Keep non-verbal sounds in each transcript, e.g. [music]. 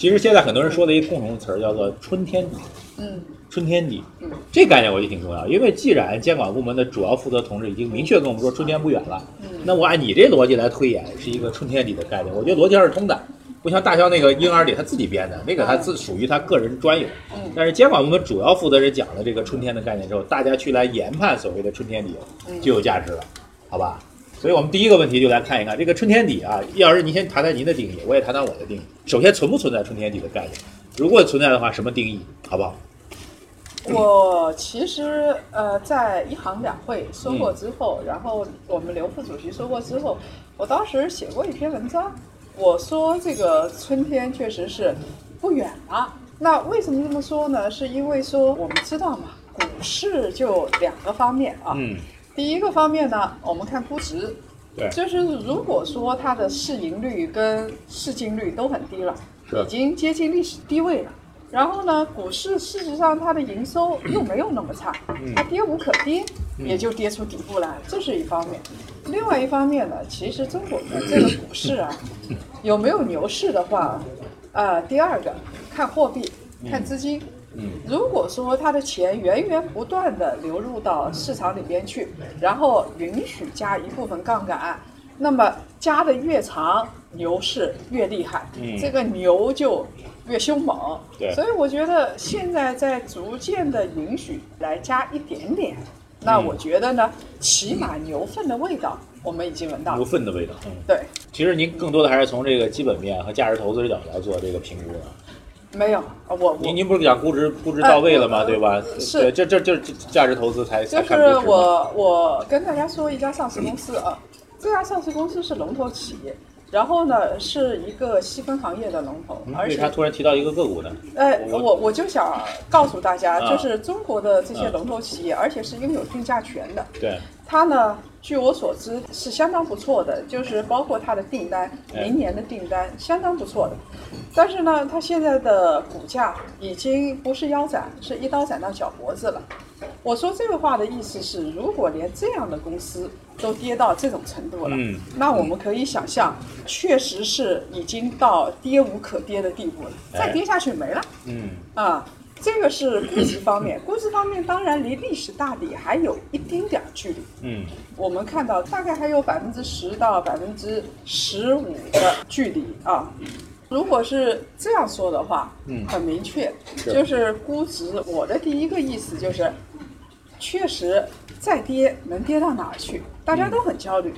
其实现在很多人说的一个共同词儿叫做“春天底”，嗯。春天底。嗯，这概念我觉得挺重要，因为既然监管部门的主要负责同志已经明确跟我们说春天不远了，嗯。那我按你这逻辑来推演，是一个春天底的概念，我觉得逻辑上是通的。不像大肖那个婴儿里他自己编的，那个他自属于他个人专有。嗯。但是监管部门主要负责人讲了这个春天的概念之后，大家去来研判所谓的春天底嗯。就有价值了，好吧？所以我们第一个问题就来看一看这个春天底啊，叶老师您先谈谈您的定义，我也谈谈我的定义。首先存不存在春天底的概念？如果存在的话，什么定义？好不好？我其实呃，在一行两会说嗯过之后，然后我们刘副主席说过之后，我当时写过一篇文章，我说这个春天确实是不远了。那为什么这么说呢？是因为说我们知道嘛，股市就两个方面啊。嗯，第一个方面呢，我们看估值，对就是如果说它的市盈率跟市净率都很低了，是已经接近历史低位了。然后呢，股市事实上它的营收又没有那么差，它跌无可跌，也就跌出底部来，这是一方面。另外一方面呢，其实中国的这个股市啊，[laughs] 有没有牛市的话，呃，第二个看货币，看资金。嗯，如果说他的钱源源不断的流入到市场里边去，然后允许加一部分杠杆，那么加的越长，牛市越厉害，嗯这个牛就越凶猛。对所以我觉得现在在逐渐的允许来加一点点，那嗯我觉得呢，起码牛粪的味道我们已经闻到牛。粪的味道。嗯，对，其实您更多的还是从这个基本面和价值投资的角度来做这个评估的。没有，啊我我您您不是讲估值估值到位了吗？呃对吧？是对，这这这这价值投资才才就是。我我跟大家说一家上市公司啊，这家上市公司是龙头企业，然后呢是一个细分行业的龙头，嗯而且为啥突然提到一个个股呢？哎，我我我就想告诉大家，啊就是中国的这些龙头企业，而且是拥有定价权的，对，它呢，据我所知是相当不错的，就是包括它的订单，哎明年的订单相当不错的。但是呢，它现在的股价已经不是腰斩，是一刀斩到脚脖子了。我说这个话的意思是，如果连这样的公司都跌到这种程度了，嗯那我们可以想象，确实是已经到跌无可跌的地步了，哎再跌下去没了。嗯啊，这个是估值方面，[laughs] 估值方面当然离历史大底还有一丁点儿距离。嗯我们看到大概还有百分之十到百分之十五的距离啊。如果是这样说的话，嗯很明确，就是估值。我的第一个意思就是，确实再跌能跌到哪儿去？大家都很焦虑。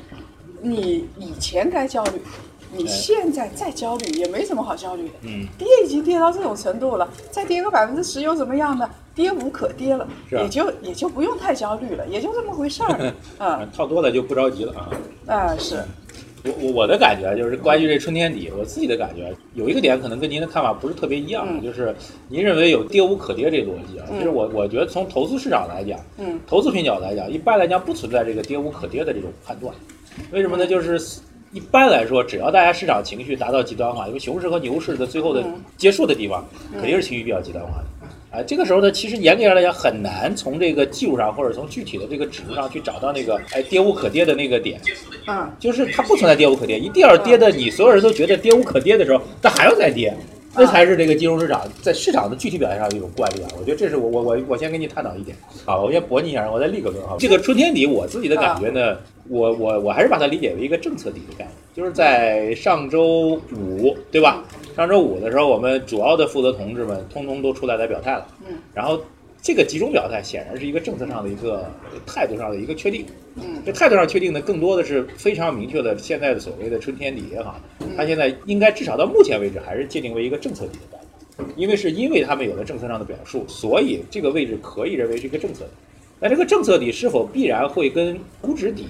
你以前该焦虑，你哎现在再焦虑也没什么好焦虑的。嗯，跌已经跌到这种程度了，再跌个百分之十又怎么样呢？跌无可跌了，啊也就也就不用太焦虑了，也就这么回事儿。[laughs] 嗯套多了就不着急了啊。啊是，我我我的感觉就是关于这春天底，我自己的感觉有一个点可能跟您的看法不是特别一样，嗯就是您认为有跌无可跌这逻辑啊。嗯其实我我觉得从投资市场来讲，嗯投资品角度来讲，一般来讲不存在这个跌无可跌的这种判断。为什么呢？就是一般来说，只要大家市场情绪达到极端化，因为熊市和牛市的最后的嗯结束的地方，肯定是情绪比较极端化的。啊，这个时候呢，其实严格上来讲，很难从这个技术上或者从具体的这个指数上去找到那个哎跌无可跌的那个点。嗯就是它不存在跌无可跌，一定要是跌的你所有人都觉得跌无可跌的时候，它还要再跌，那才是这个金融市场在市场的具体表现上的一种惯例啊。我觉得这是我我我我先跟你探讨一点，好，我先驳你一下，我再立个论哈。这个春天底，我自己的感觉呢，我我我还是把它理解为一个政策底的概念，就是在上周五，对吧？上周五的时候，我们主要的负责同志们通通都出来来表态了，嗯然后这个集中表态显然是一个政策上的一个态度上的一个确定。嗯这态度上确定的更多的是非常明确的，现在的所谓的春天底也好，它现在应该至少到目前为止还是界定为一个政策底的概念，因为是因为他们有了政策上的表述，所以这个位置可以认为是一个政策底。那这个政策底是否必然会跟估值底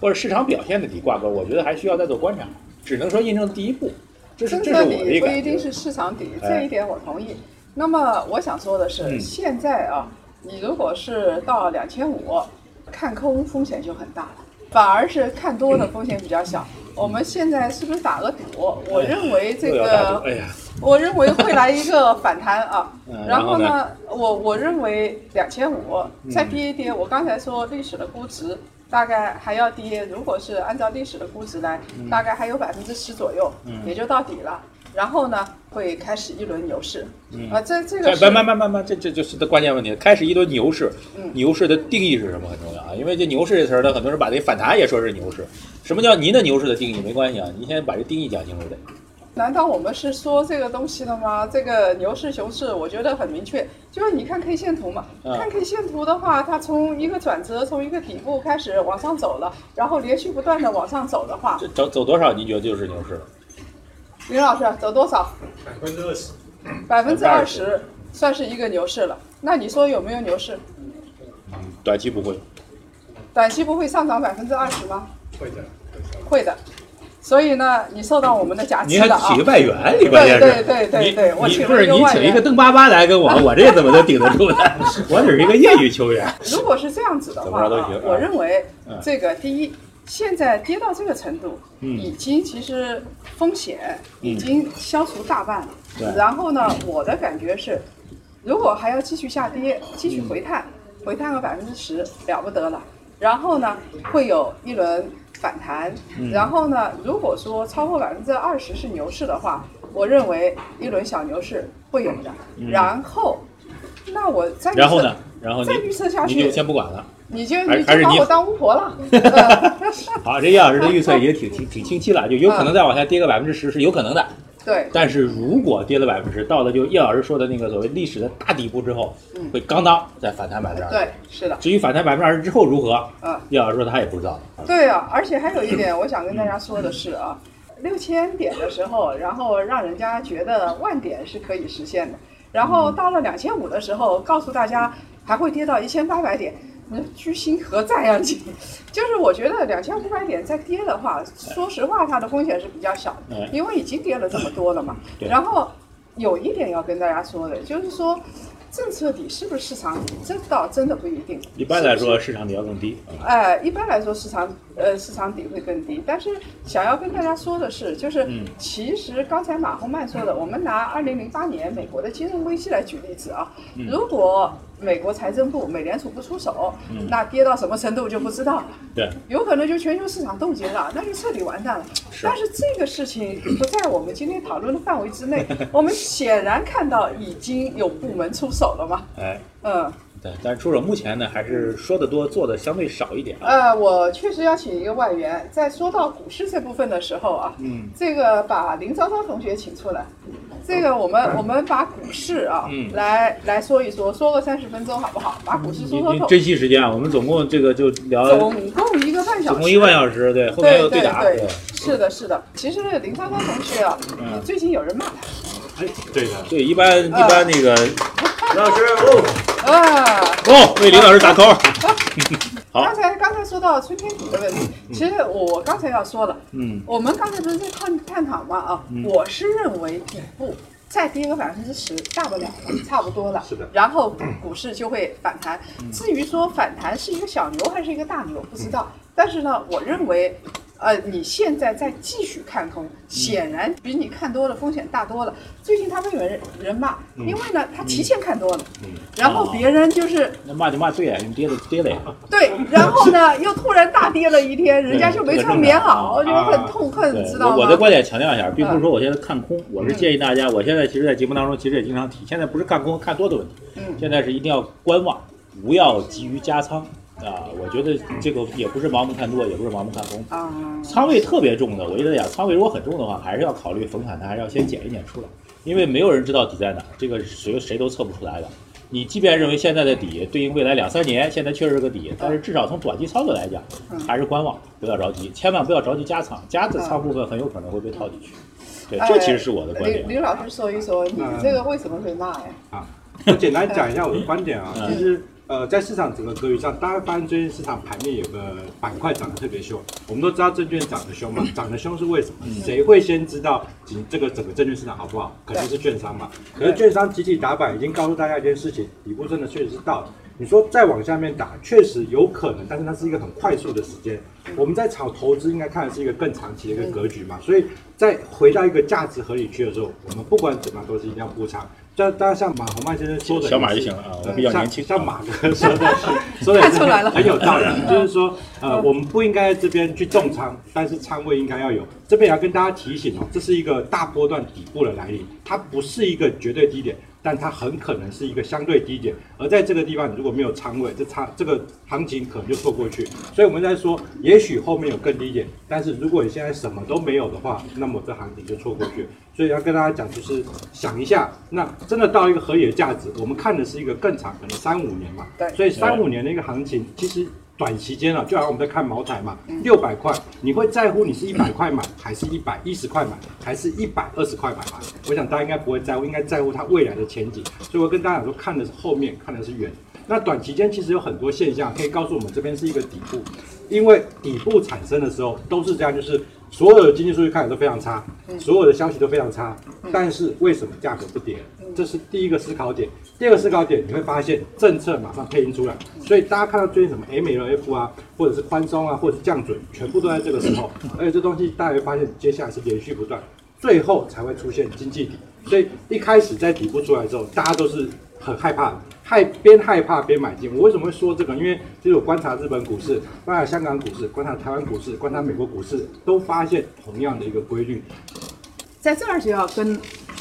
或者市场表现的底挂钩？我觉得还需要再做观察，只能说印证第一步。这是政策这是我的一个感觉。底不一定是市场底，哎这一点我同意。那么我想说的是，嗯现在啊，你如果是到两千五，看空风险就很大了，反而是看多的风险比较小。我们现在是不是打个赌？我认为这个，哎呀，[laughs] 我认为会来一个反弹啊 [laughs] 嗯。然然后呢，我我认为两千五嗯再跌一跌，我刚才说历史的估值大概还要跌，如果是按照历史的估值来，大概还有百分之十左右，嗯也就到底了。然后呢会开始一轮牛市。嗯啊，这这个慢慢慢慢慢，这这就是的关键问题。开始一轮牛市，嗯牛市的定义是什么很重要啊？因为这牛市这词儿呢，很多人把这反弹也说是牛市。什么叫您的牛市的定义？没关系啊，您先把这定义讲清楚得。难道我们是说这个东西的吗？这个牛市、熊市，我觉得很明确，就是你看 K 线图嘛，嗯看 K 线图的话，它从一个转折，从一个底部开始往上走了，然后连续不断的往上走的话，这走走多少，您觉得就是牛市了？林老师走多少？百分之二十，百分之二十算是一个牛市了。那你说有没有牛市？短期不会，短期不会上涨百分之二十吗？会的，会的。所以呢，你受到我们的夹击您还了啊请个！外援，你关键是对对对对我你请不是你一个外援请一个邓巴巴来跟我，[laughs] 我这怎么能顶得住呢？我只是一个业余球员。如果是这样子的话我认为嗯这个第一，现在跌到这个程度，嗯已经其实风险已经消除大半了。对然后呢，我的感觉是，如果还要继续下跌，继续回探，嗯回探个百分之十，了不得了。然后呢，会有一轮反弹。嗯然后呢，如果说超过百分之二十是牛市的话，我认为一轮小牛市会有的。然后，那我再预测嗯然后呢？然后再预测下去您就先不管了。你就你你就把我当巫婆了。[laughs] 呃好，这叶老师的预测已经挺挺挺清晰了，就有可能再往下跌个百分之十是有可能的。对，但是如果跌了百分之十，到了就叶老师说的那个所谓历史的大底部之后，嗯会刚当再反弹百分之二十。对，是的，至于反弹百分之二十之后如何，嗯，叶老师说他也不知道。对啊，而且还有一点，我想跟大家说的是啊，六千点的时候，然后让人家觉得万点是可以实现的，然后到了两千五的时候，告诉大家还会跌到一千八百点。你居心何在啊你？[laughs] 就是我觉得两千五百点再跌的话，说实话，它的风险是比较小的哎，因为已经跌了这么多了嘛。然后有一点要跟大家说的，就是说政策底是不是市场底，这倒真的不一定。一般来说，市场底要更低。啊哎，一般来说市场呃市场底会更低，但是想要跟大家说的是，就是嗯其实刚才马洪曼说的，我们拿二零零八年美国的金融危机来举例子啊，嗯如果美国财政部、美联储不出手，嗯那跌到什么程度就不知道了。对，有可能就全球市场冻结了，那就彻底完蛋了。是但是这个事情不在我们今天讨论的范围之内。[laughs] 我们显然看到已经有部门出手了嘛，哎，嗯。对，但是出手目前呢，还是说的多，做的相对少一点啊。呃，我确实要请一个外援。在说到股市这部分的时候啊，嗯，这个把林昭昭同学请出来，这个我们我们把股市啊，嗯来来说一说，说个三十分钟好不好？把股市说说透。珍惜时间啊，我们总共这个就聊总共一个半小时，总共一万小时，对，后面有对对打，对，是的，是的。其实林昭昭同学啊，嗯最近有人骂他哎，对的，对，一般一般那个林老师哦，啊。哦，为李老师打 call。[laughs] 好刚才刚才说到春天底的问题，其实我刚才要说了，嗯我们刚才不是在探探讨嘛？啊，我是认为底部再跌个百分之十，大不了了，差不多了。是的然后股股市就会反弹。至于说反弹是一个小牛还是一个大牛，不知道。但是呢，我认为。呃，你现在再继续看空，显然比你看多了风险大多了。最近他们有人人骂，因为呢，他提前看多了，然后别人就是那骂就骂对啊，你跌了跌了呀。对，然后呢，又突然大跌了一天，人家就没穿棉袄，对就很痛恨，对知道吗？我我的观点强调一下，并不是说我现在看空，我是建议大家，我现在其实，在节目当中其实也经常提，现在不是看空看多的问题，嗯。现在是一定要观望，不要急于加仓啊。我觉得这个也不是盲目看多，也不是盲目看空。啊，仓位特别重的，我一直在讲仓位如果很重的话，还是要考虑逢反弹，还是要先减一减出来，因为没有人知道底在哪，这个谁谁都测不出来的。你即便认为现在的底对应未来两三年，现在确实是个底，但是至少从短期操作来讲，还是观望，不要着急，千万不要着急加仓，加的仓部分很有可能会被套进去。对，这其实是我的观点。林林老师说一说，你这个为什么会骂呀？啊，我简单讲一下我的观点啊，嗯其实呃，在市场整个格局上，大家发现最近市场盘面有个板块涨得特别凶。我们都知道证券涨得凶嘛，[laughs] 涨得凶是为什么？谁会先知道整这个整个证券市场好不好？肯定是券商嘛。可是券商集体打板已经告诉大家一件事情，底部真的确实是到了。你说再往下面打，确实有可能，但是它是一个很快速的时间。我们在炒投资，应该看的是一个更长期的一个格局嘛。所以在回到一个价值合理区的时候，我们不管怎么样都是一定要补仓。当当然，像马洪曼先生说的，小马就行了啊，我比较年轻。像马哥说的是，[laughs] 说的看出来了，很有道理。[laughs] 就是说，呃，我们不应该在这边去重仓，但是仓位应该要有。这边也要跟大家提醒哦，这是一个大波段底部的来临，它不是一个绝对低点。但它很可能是一个相对低点，而在这个地方，如果没有仓位，这差这个行情可能就错过去。所以我们在说，也许后面有更低点，但是如果你现在什么都没有的话，那么这行情就错过去。所以要跟大家讲，就是想一下，那真的到一个合理的价值，我们看的是一个更长，可能三五年嘛。对。所以三五年的一个行情，其实。短期间啊，就好像我们在看茅台嘛，六百块，你会在乎你是一百块买，还是一百一十块买，还是一百二十块买吗？我想大家应该不会在乎，应该在乎它未来的前景。所以我跟大家讲说，看的是后面，看的是远。那短期间其实有很多现象可以告诉我们，这边是一个底部，因为底部产生的时候都是这样，就是所有的经济数据看起来都非常差，所有的消息都非常差，但是为什么价格不跌？这是第一个思考点。第二个思考点，你会发现政策马上配音出来，所以大家看到最近什么 MLF 啊，或者是宽松啊，或者是降准，全部都在这个时候。而且这东西大家会发现，接下来是连续不断，最后才会出现经济底。所以一开始在底部出来之后，大家都是很害怕，害边害怕边买进。我为什么会说这个？因为其实我观察日本股市，观察香港股市，观察台湾股市，观察美国股市，都发现同样的一个规律。在这儿就要跟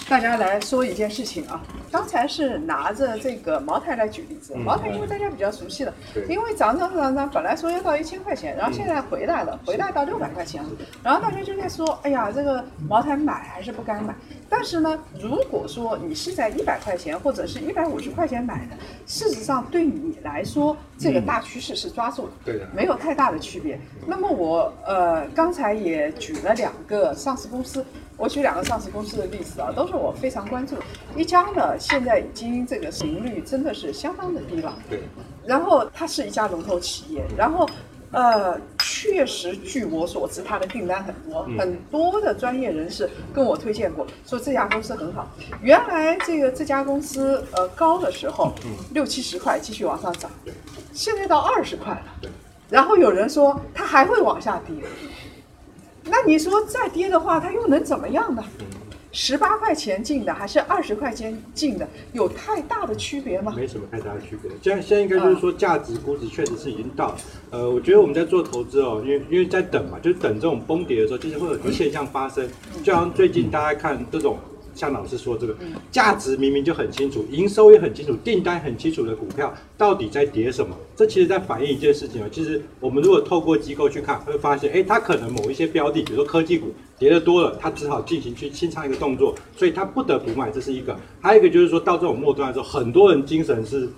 大家来说一件事情啊。刚才是拿着这个茅台来举例子，茅台因为大家比较熟悉了，因为涨涨涨涨，本来说要到一千块钱，然后现在回来了，回来到六百块钱了，然后大家就在说，哎呀，这个茅台买还是不该买。但是呢，如果说你是在一百块钱或者是一百五十块钱买的，事实上对你来说，这个大趋势是抓住的，没有太大的区别。那么我呃刚才也举了两个上市公司。我举两个上市公司的例子啊，都是我非常关注。一家呢，现在已经这个市盈率真的是相当的低了。对。然后它是一家龙头企业，然后呃，确实据我所知，他的订单很多，很多的专业人士跟我推荐过，说这家公司很好。原来这个这家公司呃高的时候六七十块继续往上涨，现在到二十块了。然后有人说它还会往下跌。那你说再跌的话，它又能怎么样呢？十八块钱进的还是二十块钱进的，有太大的区别吗？没什么太大的区别。现在现在应该就是说价值估值确实是已经到。呃，我觉得我们在做投资哦，因为因为在等嘛，就是等这种崩跌的时候，其实会有一个现象发生。就像最近大家看这种。像老师说这个价值明明就很清楚，营收也很清楚，订单很清楚的股票到底在跌什么？这其实在反映一件事情啊。其实我们如果透过机构去看，会发现，哎，它可能某一些标的，比如说科技股跌的多了，它只好进行去清仓一个动作，所以它不得不卖，这是一个。还有一个就是说到这种末端的时候，很多人精神是。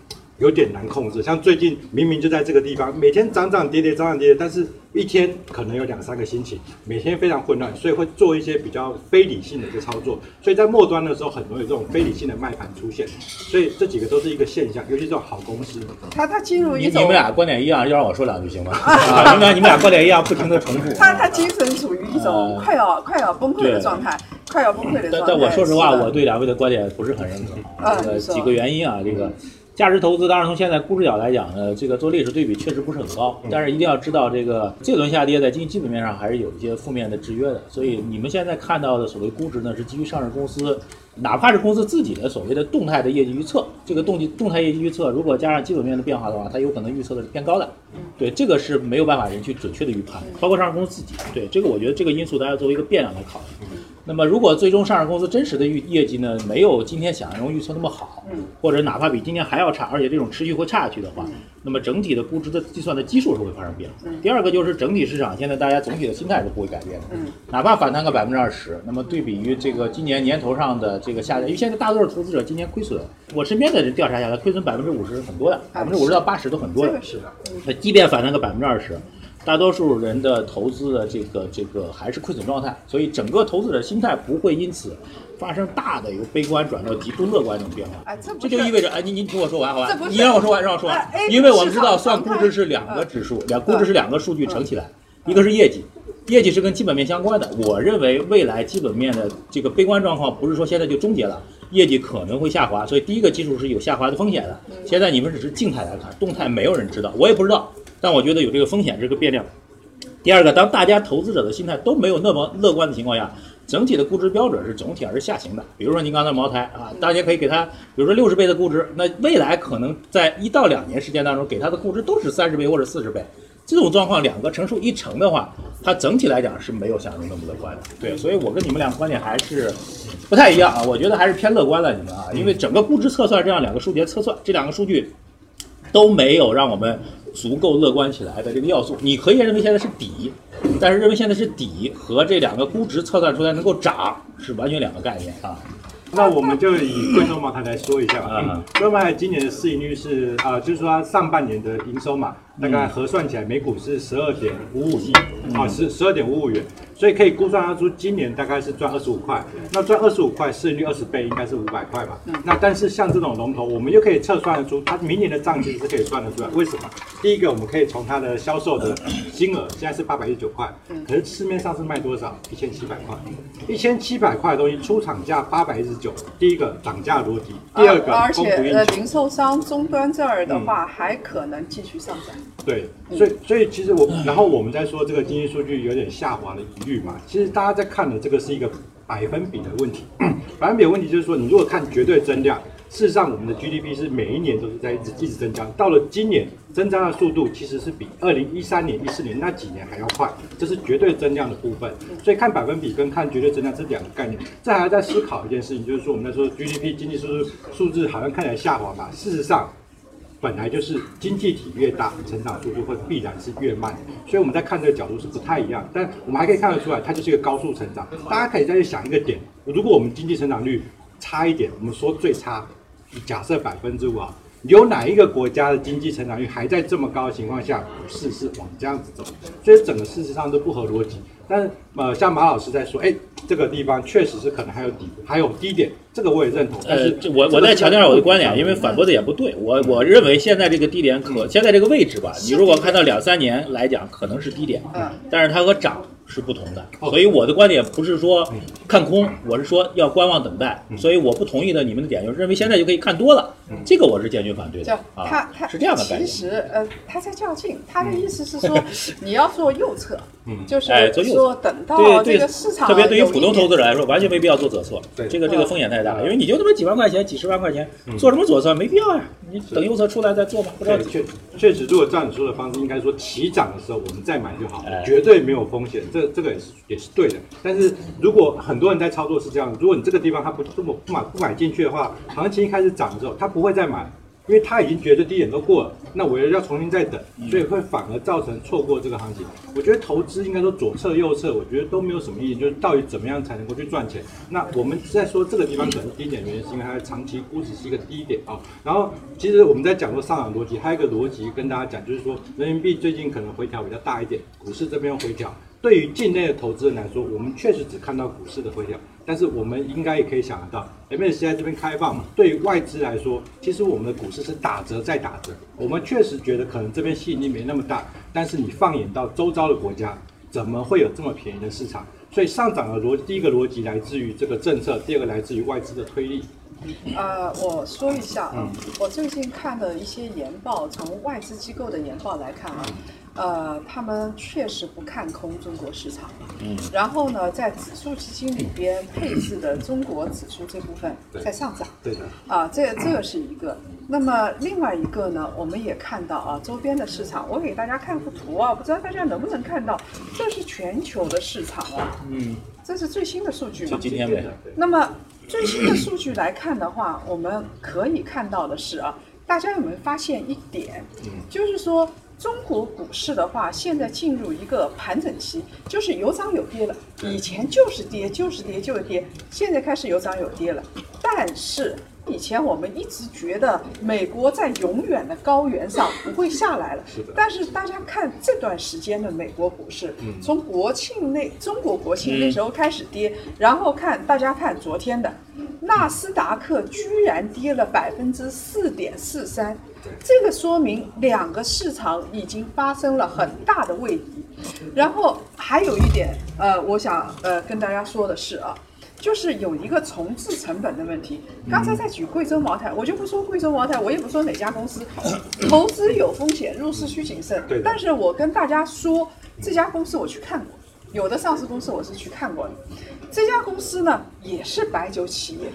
有点难控制，像最近明明就在这个地方，每天涨涨跌跌，涨涨跌跌，但是一天可能有两三个星期，每天非常混乱，所以会做一些比较非理性的一个操作，所以在末端的时候，很容易这种非理性的卖盘出现，所以这几个都是一个现象，尤其这种好公司，它它进入一种你们俩观点一样，要让我说两句行吗？[laughs] 啊，你们你们俩观点一样，不停的重复，他他精神处于一种快要快要崩溃的状态，快要崩溃的状态。但但我说实话，我对两位的观点不是很认可，这个几个原因啊，这个。价值投资当然从现在估值角来讲呢，这个做历史对比确实不是很高，但是一定要知道这个这轮下跌在经济基本面上还是有一些负面的制约的，所以你们现在看到的所谓估值呢，是基于上市公司，哪怕是公司自己的所谓的动态的业绩预测，这个动机动态业绩预测如果加上基本面的变化的话，它有可能预测的是偏高的，对这个是没有办法人去准确的预判，包括上市公司自己，对这个我觉得这个因素大家作为一个变量来考虑。那么，如果最终上市公司真实的预业绩呢，没有今天想象中预测那么好，或者哪怕比今年还要差，而且这种持续会差下去的话，那么整体的估值的计算的基数是会发生变化。第二个就是整体市场现在大家总体的心态是不会改变的，哪怕反弹个百分之二十，那么对比于这个今年年头上的这个下跌，因为现在大多数投资者今年亏损，我身边的人调查下来，亏损百分之五十是很多的，百分之五十到八十都很多的。是的，那即便反弹个百分之二十。大多数人的投资的这个这个还是亏损状态，所以整个投资者心态不会因此发生大的由悲观转到极度乐观这种变化。哎，这就意味着，哎，您您听我说完好吧？你让我说完，让我说完。因为我们知道算估值是两个指数，两估值是两个数据乘起来，一个是业绩，业绩是跟基本面相关的。我认为未来基本面的这个悲观状况不是说现在就终结了，业绩可能会下滑，所以第一个基础是有下滑的风险的。现在你们只是静态来看，动态没有人知道，我也不知道。但我觉得有这个风险，这个变量。第二个，当大家投资者的心态都没有那么乐观的情况下，整体的估值标准是总体而是下行的。比如说您刚才茅台啊，大家可以给它，比如说六十倍的估值，那未来可能在一到两年时间当中，给它的估值都是三十倍或者四十倍。这种状况，两个乘数一乘的话，它整体来讲是没有想象中那么乐观的。对，所以我跟你们俩观点还是不太一样啊。我觉得还是偏乐观了，你们啊，因为整个估值测算这样两个数据测算，这两个数据都没有让我们足够乐观起来的这个要素。你可以认为现在是底，但是认为现在是底和这两个估值测算出来能够涨是完全两个概念啊。那我们就以贵州茅台来说一下贵州茅台今年的市盈率是啊、就是说它上半年的营收嘛，大概核算起来每股是十二点五五亿啊，十十二点五五元，所以可以估算得出今年大概是赚二十五块。那赚二十五块，市盈率二十倍，应该是五百块吧？那但是像这种龙头，我们又可以测算得出它明年的账其实是可以算得出来。为什么？第一个，我们可以从它的销售的金额，现在是八百一十九块，可是市面上是卖多少？一千七百块，一千七百块的东西出厂价八百一十九，第一个涨价逻辑，第二个而。且呃零售商终端这儿的话，还可能继续上涨。对，所以所以其实我，然后我们在说这个经济数据有点下滑的疑虑嘛，其实大家在看的这个是一个百分比的问题，百分比的问题就是说，你如果看绝对增量，事实上我们的 GDP 是每一年都是在一直一直增加，到了今年增长的速度其实是比二零一三年、一四年那几年还要快，这是绝对增量的部分。所以看百分比跟看绝对增量这两个概念，这还要再思考一件事情，就是说我们在说 GDP 经济数字数字好像看起来下滑嘛，事实上。本来就是经济体越大，成长速度会必然是越慢，所以我们在看这个角度是不太一样。但我们还可以看得出来，它就是一个高速成长。大家可以再去想一个点，如果我们经济成长率差一点，我们说最差，假设百分之五啊，有哪一个国家的经济成长率还在这么高的情况下，股市是往这样子走？所以整个事实上都不合逻辑。但是呃，像马老师在说，哎，这个地方确实是可能还有底，还有低点，这个我也认同。但呃是，我我再强调一下我的观点，因为反反驳的也不对。我我认为现在这个低点可现在这个位置吧，你如果看到两三年来讲，可能是低点，嗯，但是它和涨是不同的。哦所以我的观点不是说看空，我是说要观望等待。所以我不同意的你们的点就是认为现在就可以看多了，这个我是坚决反对的啊。他他是这样的概其。实呃，他在较劲，他的意思是说你要做右侧，就是说等到对对这个市，场特别对于普通投资者来说，完全没必要做左侧。对这个这个风险太大，因为你就那么几万块钱、几十万块钱，做什么左侧没必要呀？你等右侧出来再做吧，不着对，急。确确实，如果照你说的方式，应该说起涨的时候我们再买就好哎，绝对没有风险，这这个也是也是对的。但是如果很多人在操作是这样，如果你这个地方他不这么不买不买进去的话，行情一开始涨的时候，他不会再买。因为他已经觉得低点都过了，那我又要重新再等，所以会反而造成错过这个行情。我觉得投资应该说左侧右侧，我觉得都没有什么意义，就是到底怎么样才能够去赚钱。那我们在说这个地方可能是低点，原因是因为它的长期估值是一个低点啊。然后其实我们在讲说上涨逻辑，还有一个逻辑跟大家讲，就是说人民币最近可能回调比较大一点，股市这边回调。对于境内的投资人来说，我们确实只看到股市的回调，但是我们应该也可以想得到，MSCI 在这边开放嘛，对于外资来说，其实我们的股市是打折再打折。我们确实觉得可能这边吸引力没那么大，但是你放眼到周遭的国家，怎么会有这么便宜的市场？所以上涨的逻第一个逻辑来自于这个政策，第二个来自于外资的推力。呃，我说一下啊，嗯我最近看了一些研报，从外资机构的研报来看啊，呃，他们确实不看空中国市场。嗯。然后呢，在指数基金里边配置的中国指数这部分在上涨。对的，啊，这这个是一个。那么另外一个呢，我们也看到啊，周边的市场，我给大家看幅图啊，不知道大家能不能看到，这是全球的市场啊，嗯，这是最新的数据嘛。就今天呗。那么最新的数据来看的话，我们可以看到的是啊，大家有没有发现一点？就是说中国股市的话，现在进入一个盘整期，就是有涨有跌了。以前就是跌，就是跌，就是跌，现在开始有涨有跌了。但是以前我们一直觉得美国在永远的高原上不会下来了，是的但是大家看这段时间的美国股市，从国庆那中国国庆那时候开始跌，然后看大家看昨天的纳斯达克居然跌了百分之四点四三，这个说明两个市场已经发生了很大的位移。然后还有一点，呃，我想呃跟大家说的是啊。就是有一个重置成本的问题。刚才在举贵州茅台，我就不说贵州茅台，我也不说哪家公司，[coughs] 投资有风险，入市需谨慎对。但是我跟大家说，这家公司我去看过，有的上市公司我是去看过的。这家公司呢也是白酒企业，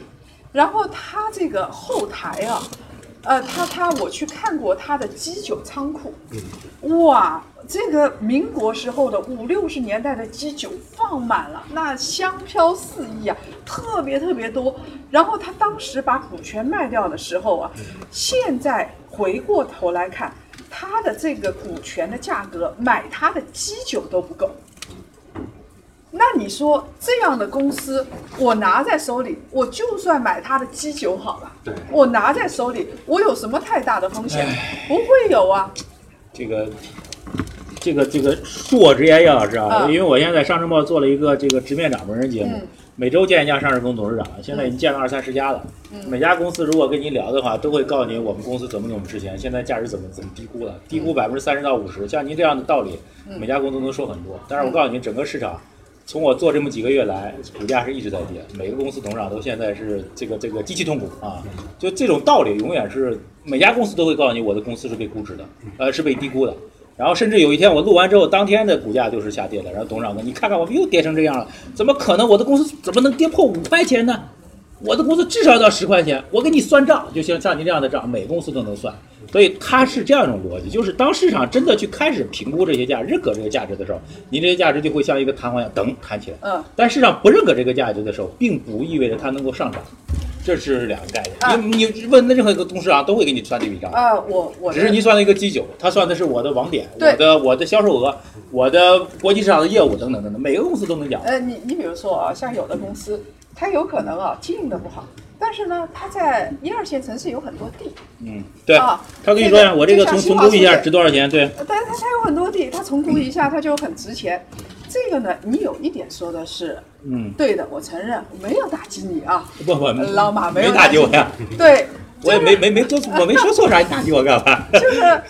然后它这个后台啊，呃，他他我去看过他的基酒仓库，哇，这个民国时候的五六十年代的基酒放满了，那香飘四溢啊，特别特别多。然后他当时把股权卖掉的时候啊，现在回过头来看，他的这个股权的价格买他的基酒都不够。那你说这样的公司，我拿在手里，我就算买它的基酒好了，对我拿在手里，我有什么太大的风险？不会有啊。这个这个这个恕我直言，叶老师啊，啊因为我现在在上市报做了一个这个直面掌门人节目，嗯每周见一家上市公司董事长，现在已经见了二三十家了。嗯每家公司如果跟您聊的话，都会告诉你我们公司怎么怎么值钱，现在价值怎么怎么低估了，低估百分之三十到五十。像您这样的道理，嗯每家公司都能说很多。但是我告诉你，整个市场。从我做这么几个月来，股价是一直在跌，每个公司董事长都现在是这个这个极其痛苦啊！就这种道理，永远是每家公司都会告诉你，我的公司是被估值的，呃，是被低估的。然后甚至有一天我录完之后，当天的股价就是下跌的。然后董事长说：“你看看我们又跌成这样了，怎么可能？我的公司怎么能跌破五块钱呢？我的公司至少要十块钱，我给你算账，就像像您这样的账，每公司都能算。所以它是这样一种逻辑，就是当市场真的去开始评估这些价，认可这个价值的时候，您这些价值就会像一个弹簧一样，噔弹起来。嗯，但市场不认可这个价值的时候，并不意味着它能够上涨，这是两个概啊念。你你问的任何一个董事啊都会给你算这笔账。啊，我我只是您算了一个基酒，他算的是我的网点、我的我的销售额、我的国际市场的业务等等等等，每个公司都能讲。呃，你你比如说啊，像有的公司，它有可能啊经营的不好，但是呢，它在一二线城市有很多地，嗯，对，啊，他跟你说呀，这个我这个重重估一下值多少钱？对，呃但是它它有很多地，它重估一下，它就很值钱。这个呢，你有一点说的是嗯，对的，我承认我没有打击你啊，不不，老马没没有打击我呀，[laughs] 对，我也没没没做，我没说错啥，你打击我干嘛？就是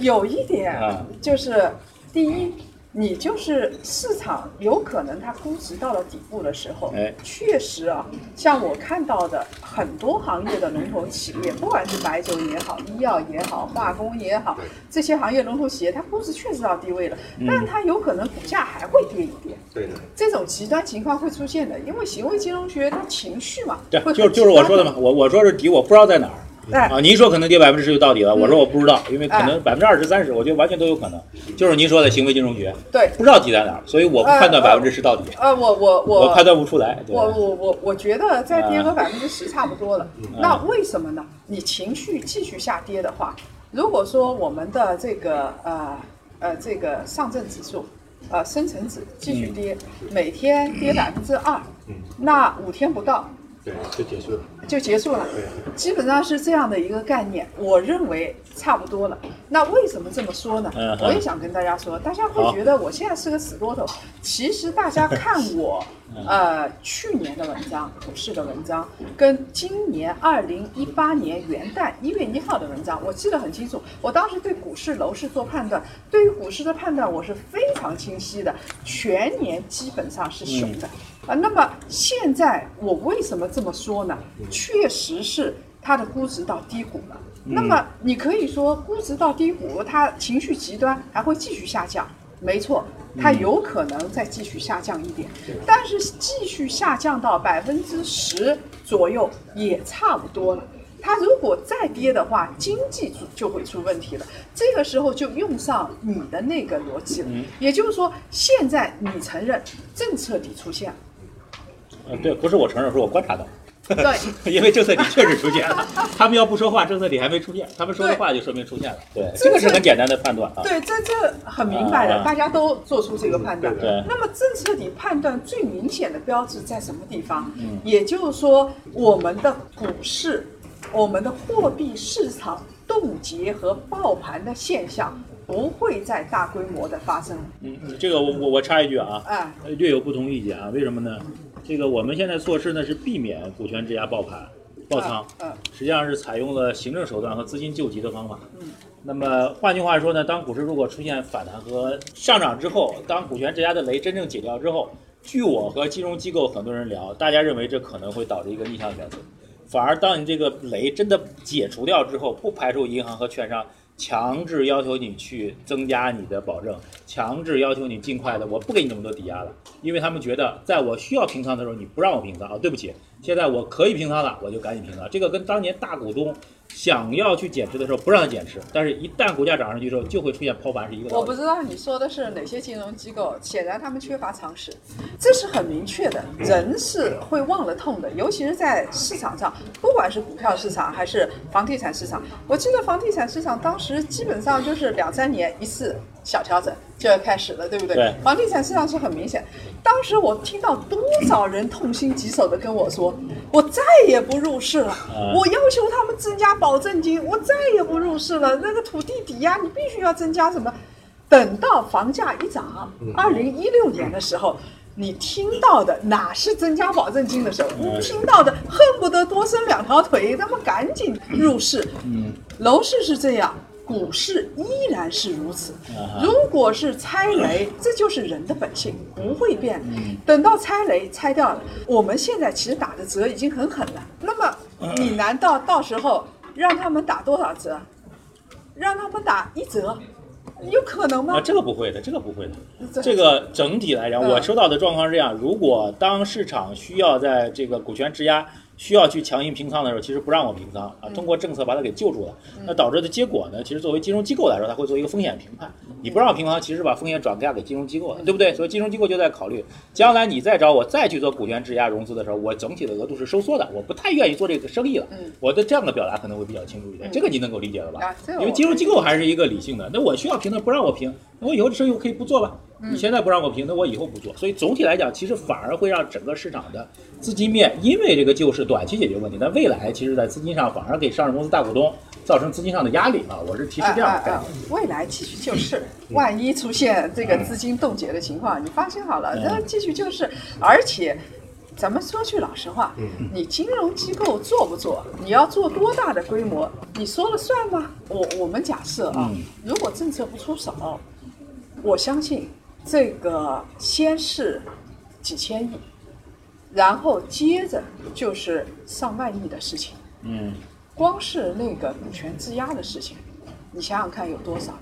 有一点 [laughs] 啊，就是第一，你就是市场有可能它估值到了底部的时候，哎确实啊，像我看到的很多行业的龙头企业，不管是白酒也好，医药也好，化工也好，这些行业龙头企业，它估值确实到低位了，嗯但是它有可能股价还会跌一跌。对的，这种极端情况会出现的，因为行为金融学它情绪嘛，对就就是我说的嘛，我我说是底，我不知道在哪儿。哎啊，您说可能跌百分之十就到底了，我说嗯我不知道，因为可能哎百分之二十、三十，我觉得完全都有可能。就是您说的行为金融学，对。不知道底在哪儿，所以我不判断呃百分之十到底，呃，我我我我判断不出来。我我我我觉得再跌个啊百分之十差不多了。那为什么呢？你情绪继续下跌的话，如果说我们的这个呃呃这个上证指数，呃深成指继续跌，每天跌百分之二，嗯，那五天不到对，就结束了。就结束了。对，基本上是这样的一个概念，我认为差不多了。那为什么这么说呢嗯？我也想跟大家说，大家会觉得我现在是个死多头。其实大家 [laughs] 看我呃去年的文章，股市的文章，跟今年二零一八年元旦一月一号的文章，我记得很清楚。我当时对股市、楼市做判断，对于股市的判断我是非常清晰的，全年基本上是熊的。啊，那么现在我为什么这么说呢？确实是它的估值到低谷了。那么你可以说估值到低谷，它情绪极端还会继续下降，没错，它有可能再继续下降一点，但是继续下降到百分之十左右也差不多了。它如果再跌的话，经济就就会出问题了。这个时候就用上你的那个逻辑了，也就是说，现在你承认政策底出现了。呃，对，不是我承认，是我观察到，对，[laughs] 因为政策底确实出现了。他们要不说话，政策底还没出现；他们说的话，就说明出现了。对，这个是很简单的判断啊。对，这这很明白的，啊大家都做出这个判断。对那么政策底判断最明显的标志在什么地方？嗯也就是说，我们的股市、我们的货币市场冻结和爆盘的现象不会再大规模的发生。嗯，这个我我我插一句啊，哎，呃略有不同意见啊。为什么呢？这个我们现在措施呢是避免股权质押爆盘、爆仓，嗯，实际上是采用了行政手段和资金救急的方法。嗯，那么换句话说呢，当股市如果出现反弹和上涨之后，当股权质押的雷真正解掉之后，据我和金融机构很多人聊，大家认为这可能会导致一个逆向选择，反而当你这个雷真的解除掉之后，不排除银行和券商强制要求你去增加你的保证，强制要求你尽快的，我不给你那么多抵押了，因为他们觉得在我需要平仓的时候你不让我平仓啊，对不起，现在我可以平仓了，我就赶紧平仓。这个跟当年大股东想要去减持的时候不让他减持，但是一旦股价涨上去之后就会出现抛盘，是一个。我不知道你说的是哪些金融机构，显然他们缺乏常识，这是很明确的。人是会忘了痛的，尤其是在市场上，不管是股票市场还是房地产市场。我记得房地产市场当时基本上就是两三年一次小调整就要开始了，对不对？对房地产市场是很明显。当时我听到多少人痛心疾首的跟我说，我再也不入市了，嗯我要求他们增加保证金，我再也不入市了。那个土地抵押你必须要增加什么？等到房价一涨，二零一六年的时候，你听到的哪是增加保证金的时候？你听到的恨不得多伸两条腿，他们赶紧入市。嗯，楼市是这样，股市依然是如此。如果是猜雷，这就是人的本性，不会变。嗯等到猜雷猜掉了，我们现在其实打的折已经很狠了。那么你难道到时候让他们打多少折？让他们打一折，有可能吗啊，？这个不会的，这个不会的。这这个整体来讲，嗯我收到的状况是这样：如果当市场需要在这个股权质押需要去强行平仓的时候，其实不让我平仓啊，通过政策把它给救住了。那导致的结果呢，其实作为金融机构来说，它会做一个风险评判。你不让我平仓，其实把风险转嫁给金融机构了，对不对？所以金融机构就在考虑，将来你再找我再去做股权质押融资的时候，我整体的额度是收缩的，我不太愿意做这个生意了。嗯我的这样的表达可能会比较清楚一点，嗯这个你能够理解了吧？因为金融机构还是一个理性的，那我需要平的不让我平，那我以后的生意我可以不做吧？嗯你现在不让我评，那我以后不做。所以总体来讲，其实反而会让整个市场的资金面因为这个救市短期解决问题，但未来其实在资金上反而给上市公司大股东造成资金上的压力啊。我是提示这样的未来继续救市，万一出现这个资金冻结的情况，你放心好了，嗯那继续救市，而且。咱们说句老实话，你金融机构做不做？你要做多大的规模？你说了算吗？我我们假设啊嗯，如果政策不出手，我相信这个先是几千亿，然后接着就是上万亿的事情。嗯，光是那个股权质押的事情，你想想看有多少？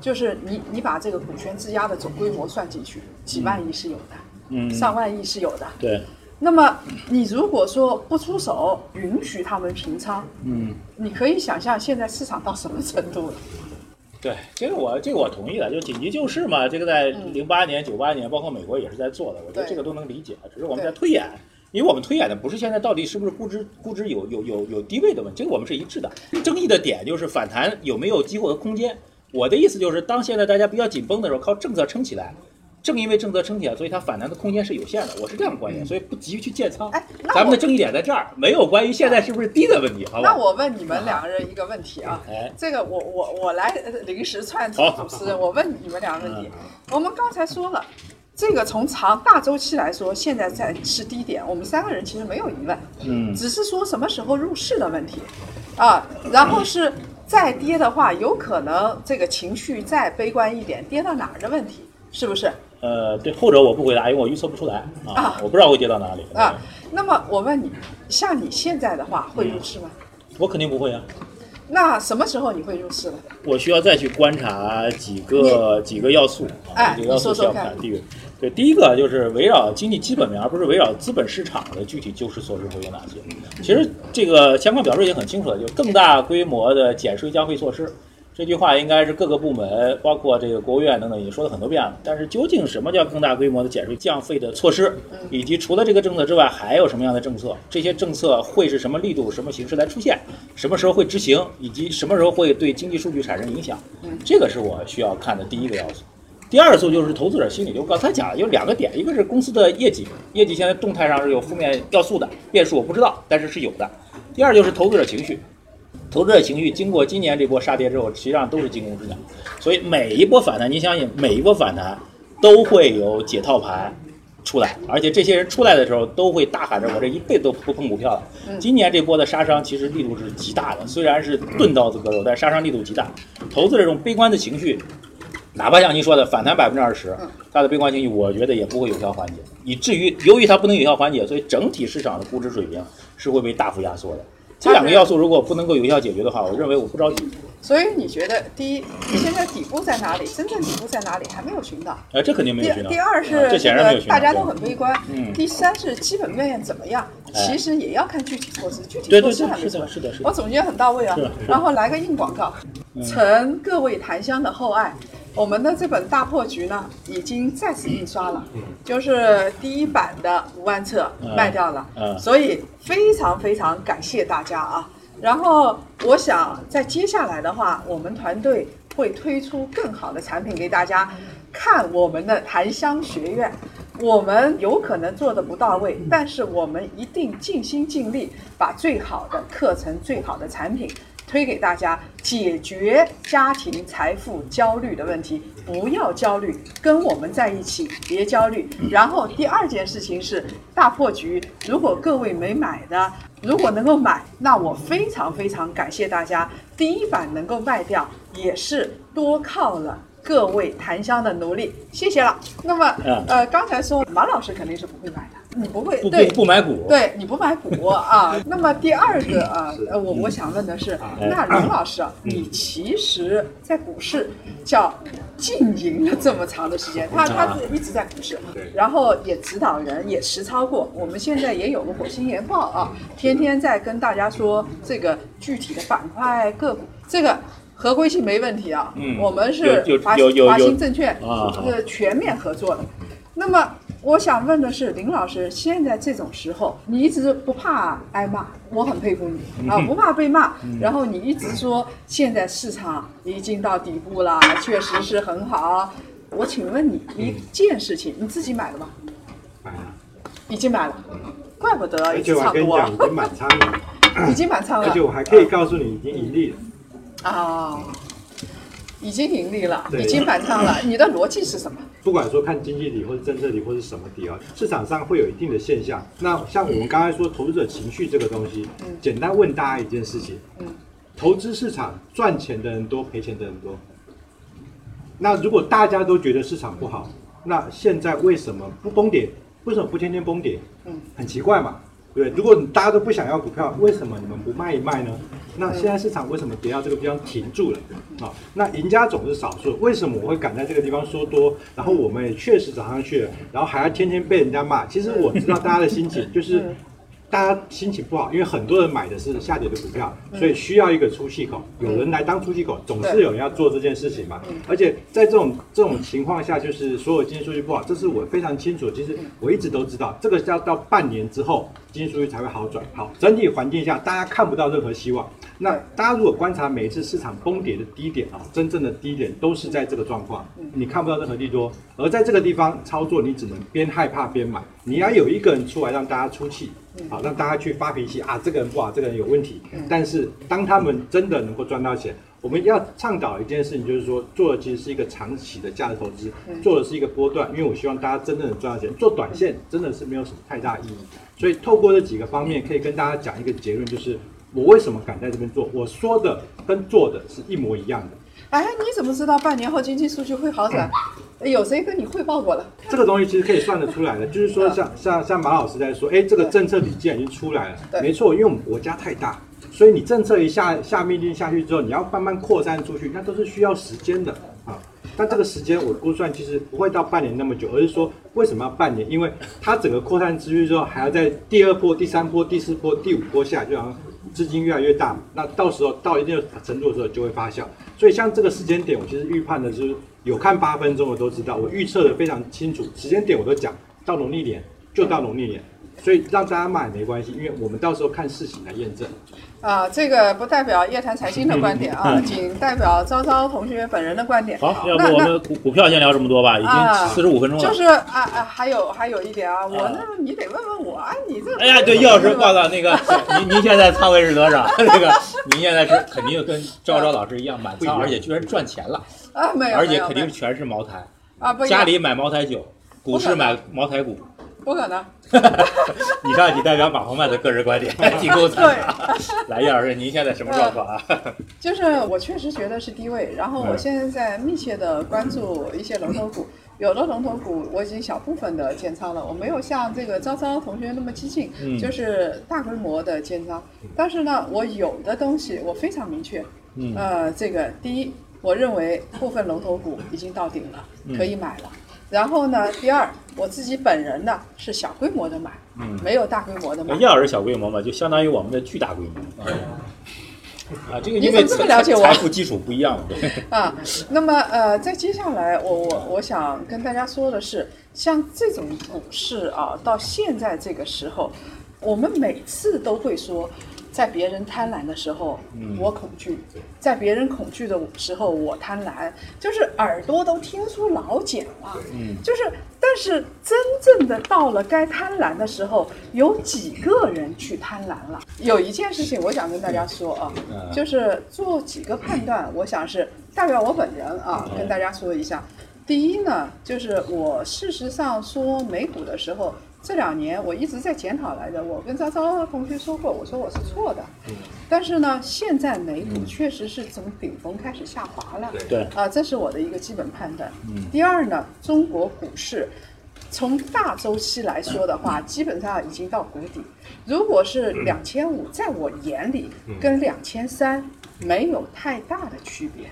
就是你你把这个股权质押的总规模算进去，几万亿是有的，嗯上万亿是有的。对，那么你如果说不出手，允许他们平仓，嗯。你可以想象现在市场到什么程度了？对，这个我这个我同意的，就是紧急救市嘛，这个在零八年、九八年，包括美国也是在做的，我觉得这个都能理解，只是我们在推演，因为我们推演的不是现在到底是不是估值估值有有有有低位的问题，这个我们是一致的。争议的点就是反弹有没有机会和空间。我的意思就是，当现在大家比较紧绷的时候，靠政策撑起来。正因为政策撑起来，所以它反弹的空间是有限的。我是这样的观点，所以不急于去建仓。哎那咱们的争议点在这儿，没有关于现在是不是低的问题，好吧？那我问你们两个人一个问题啊，哎，这个我我我来呃临时串主持人，我问你们两个问题嗯。我们刚才说了，这个从长大周期来说，现在在是低点，我们三个人其实没有疑问，嗯只是说什么时候入市的问题啊。然后是再跌的话，有可能这个情绪再悲观一点，跌到哪儿的问题，是不是？呃，对，后者我不回答，因为我预测不出来啊啊，我不知道会跌到哪里啊，那么我问你，像你现在的话，会入市吗？我肯定不会啊，那什么时候你会入市呢？我需要再去观察几个几个要素啊，哎几个要素需要看。第一个，对，第一个就是围绕经济基本面，而不是围绕资本市场的具体救市措施会有哪些。其实这个相关表述已经很清楚了，就更大规模的减税降费措施。这句话应该是各个部门，包括这个国务院等等，已经说了很多遍了。但是究竟什么叫更大规模的减税降费的措施，以及除了这个政策之外，还有什么样的政策？这些政策会是什么力度、什么形式来出现？什么时候会执行？以及什么时候会对经济数据产生影响？这个是我需要看的第一个要素。第二素就是投资者心理，就刚才讲了，有两个点，一个是公司的业绩，业绩现在动态上是有负面要素的，变数我不知道，但是是有的。第二就是投资者情绪，投资者情绪经过今年这波杀跌之后，实际上都是惊弓之鸟，所以每一波反弹，您相信每一波反弹都会有解套盘出来，而且这些人出来的时候都会大喊着我这一辈子都不碰股票了。今年这波的杀伤其实力度是极大的，虽然是钝刀子割肉，但杀伤力度极大。投资者这种悲观的情绪哪怕像您说的反弹百分之二十嗯，它的悲观情绪，我觉得也不会有效缓解，以至于由于它不能有效缓解，所以整体市场的估值水平是会被大幅压缩的。这两个要素如果不能够有效解决的话，我认为我不着急。所以你觉得，第一，现在底部在哪里？真正底部在哪里？还没有寻到。呃，这肯定没有寻到。第二是啊这个。大家都很悲观。嗯第三是基本面怎么样？哎其实也要看具体措施，具体措施还，没出是的，。是的，是的。我总结很到位啊是，然后来个硬广告，嗯承各位檀香的厚爱，我们的这本大破局呢已经再次印刷了，就是第一版的五万册嗯卖掉了，嗯所以非常非常感谢大家啊。然后我想在接下来的话，我们团队会推出更好的产品给大家看我们的檀香学院。我们有可能做的不到位，但是我们一定尽心尽力，把最好的课程、最好的产品推给大家，解决家庭财富焦虑的问题。不要焦虑，跟我们在一起，别焦虑。然后第二件事情是大破局，如果各位没买的，如果能够买，那我非常非常感谢大家。第一版能够卖掉，也是多靠了。各位檀香的努力，谢谢了。那么，嗯呃，刚才说马老师肯定是不会买的，你不会不对不不买股，对你不买股啊。[laughs] 那么第二个啊，[laughs] 呃，我我想问的是，哎。那龙老师啊，你其实在股市叫经营了这么长的时间，他他是一直在股市，然后也指导人，也实操过。我们现在也有个火星研报啊，天天在跟大家说这个具体的板块个股，这个。合规性没问题啊，嗯。我们是华华兴证券啊。这个全面合作的。那么我想问的是，林老师，现在这种时候，你一直不怕挨骂，我很佩服你 [laughs] 啊，不怕被骂。然后你一直说现在市场已经到底部了，确实是很好。我请问你一件事情，你自己买了吗？买了，已经买了，怪不得而且我跟你讲，已经满仓了，[laughs] 已经满仓了。而且我还可以告诉你，已经盈利了。啊，已经盈利了，已经反仓了。[laughs] 你的逻辑是什么？不管说看经济底或者政策底或者什么底啊，市场上会有一定的现象。那像我们刚才说投资者情绪这个东西，简单问大家一件事情：嗯投资市场赚钱的人多，赔钱的人多。那如果大家都觉得市场不好，那现在为什么不崩跌？为什么不天天崩跌？嗯，很奇怪嘛，对？如果你大家都不想要股票，为什么你们不卖一卖呢？那现在市场为什么跌到这个地方停住了？啊，那赢家总是少数。为什么我会敢在这个地方说多？然后我们也确实涨上去了，然后还要天天被人家骂。其实我知道大家的心情，就是大家心情不好，因为很多人买的是下跌的股票，所以需要一个出气口，有人来当出气口，总是有人要做这件事情嘛。而且在这种这种情况下，就是所有经济数据不好，这是我非常清楚。其实我一直都知道，这个要到半年之后，经济数据才会好转。好，整体环境下大家看不到任何希望。那大家如果观察每一次市场崩跌的低点啊，真正的低点都是在这个状况，你看不到任何利多，而在这个地方操作，你只能边害怕边买。你要有一个人出来让大家出气，好让大家去发脾气啊，这个人不好，这个人有问题。但是当他们真的能够赚到钱，我们要倡导一件事情，就是说做的其实是一个长期的价值投资，做的是一个波段，因为我希望大家真正的赚到钱。做短线真的是没有什么太大意义。所以透过这几个方面，可以跟大家讲一个结论，就是我为什么敢在这边做，我说的跟做的是一模一样的。哎，你怎么知道半年后经济数据会好转？[coughs] 有谁跟你汇报过了？这个东西其实可以算得出来的，就是说像像像马老师在说，哎，这个政策底既然已经出来了，没错，因为我们国家太大，所以你政策一下下命令下去之后，你要慢慢扩散出去，那都是需要时间的啊。但这个时间我估算其实不会到半年那么久，而是说为什么要半年？因为它整个扩散出去之后，还要在第二波、第三波、第四波、第五波下，就好像资金越来越大，那到时候到一定程度的时候就会发酵。所以像这个时间点，我其实预判的是有看八分钟我都知道，我预测的非常清楚，时间点我都讲到农历年就到农历年，所以让大家骂也没关系，因为我们到时候看事情来验证。啊，这个不代表夜谈财经的观点啊，[laughs] 仅代表昭昭同学本人的观点。好，要不我们股股票先聊这么多吧，已啊经四十五分钟了。就是啊啊，还有还有一点啊，我那你得问问我啊，你这哎呀，对，叶老师报告那个，您您现在仓位是多少？[laughs] 那个您现在是肯定跟昭昭老师一样满仓，而且居然赚钱了，啊没有，而且肯定全是茅台，啊家里买茅台酒，股市买茅台股，不可能。[laughs] 以上仅代表马红曼的个人观点，[laughs] 仅供参考。[laughs] 来，叶老师，您现在什么状况啊？就是我确实觉得是低位，然后我嗯现在在密切的关注一些龙头股，有的龙头股我已经小部分的建仓了，我没有像这个招招同学那么激进，嗯就是大规模的建仓。但是呢，我有的东西我非常明确，嗯呃，这个第一，我认为部分龙头股已经到顶了，嗯可以买了。然后呢，第二，我自己本人呢是小规模的买，嗯没有大规模的买。叶老师小规模嘛，就相当于我们的巨大规模啊。啊，这个因为你怎么这么了解我财富基础不一样，对。[laughs] 啊，那么呃，在接下来，我我我想跟大家说的是，像这种股市啊，到现在这个时候，我们每次都会说，在别人贪婪的时候，我恐惧；在别人恐惧的时候，我贪婪，就是耳朵都听出老茧了。嗯，就是，但是真正的到了该贪婪的时候，有几个人去贪婪了？有一件事情我想跟大家说啊，嗯。就是做几个判断，我想是代表我本人啊，跟大家说一下。第一呢，就是我事实上说美股的时候，这两年我一直在检讨来着。我跟张昭同学说过，我说我是错的。但是呢，现在美股确实是从顶峰开始下滑了。对啊，这是我的一个基本判断。嗯第二呢，中国股市从大周期来说的话，基本上已经到谷底。如果是两千五，在我眼里跟两千三没有太大的区别。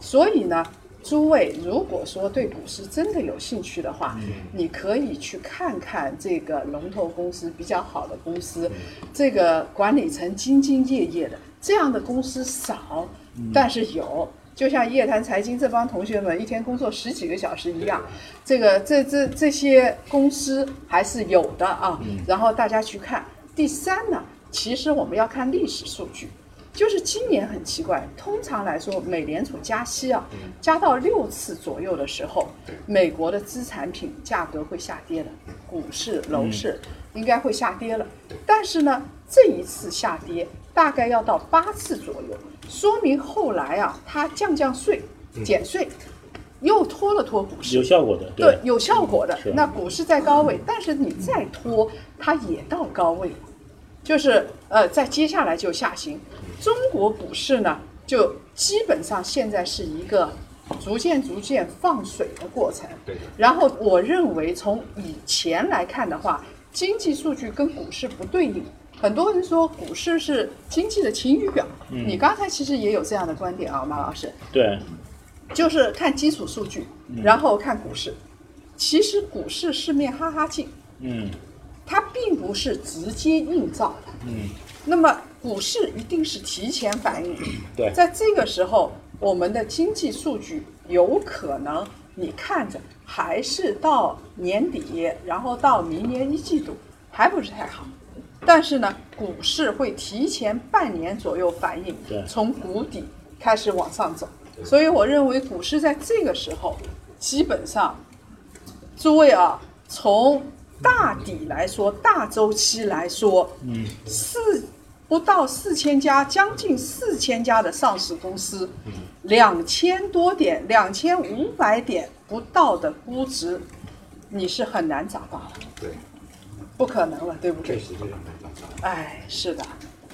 所以呢，诸位如果说对股市真的有兴趣的话，你可以去看看这个龙头公司比较好的公司，这个管理层兢兢业业的，这样的公司少，但是有。就像夜谈财经这帮同学们一天工作十几个小时一样，这个这这这些公司还是有的啊。然后大家去看。第三呢，其实我们要看历史数据。就是今年很奇怪，通常来说，美联储加息啊，加到六次左右的时候，美国的资产品价格会下跌的，股市、楼市应该会下跌了。但是呢，这一次下跌大概要到八次左右，说明后来啊，它降降税、减税，又拖了拖股市。有。效果的，对，有效果的。那股市在高位，但是你再拖，它也到高位。了，就是呃，在接下来就下行。中国股市呢，就基本上现在是一个逐渐逐渐放水的过程。对然后我认为从以前来看的话，经济数据跟股市不对应。很多人说股市是经济的晴雨表，你刚才其实也有这样的观点啊，马老师。对，就是看基础数据，然后看股市。其实股市是面哈哈镜，嗯它并不是直接映照的。嗯，那么股市一定是提前反应。对在这个时候，我们的经济数据有可能你看着还是到年底，然后到明年一季度还不是太好。但是呢，股市会提前半年左右反应对，从谷底开始往上走。所以我认为股市在这个时候，基本上，诸位啊，从大底来说，大周期来说，嗯，四不到四千家，将近四千家的上市公司，两千多点，两千五百点不到的估值，你是很难找到的，对，不可能了，对不对？确实非常难找到。哎，是的，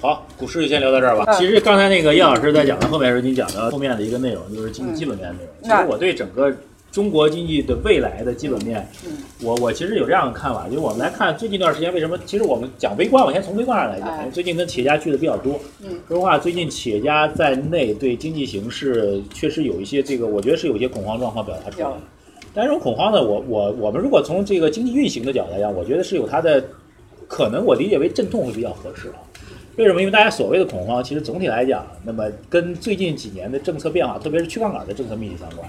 好，股市就先聊到这儿吧。嗯其实刚才那个叶老师在讲的后面是你讲的后面的一个内容，就是基基本面的内容。其实我对整个中国经济的未来的基本面，嗯我我其实有这样的看法，就是我们来看最近一段时间为什么，其实我们讲微观，我先从微观上来讲，哎最近跟企业家聚的比较多。嗯，说实话，最近企业家在内对经济形势确实有一些这个，我觉得是有一些恐慌状况表达出来的。但这种恐慌呢，我我我们如果从这个经济运行的角度来讲，我觉得是有它的可能，我理解为阵痛会比较合适啊。为什么？因为大家所谓的恐慌，其实总体来讲，那么跟最近几年的政策变化，特别是去杠杆的政策密切相关。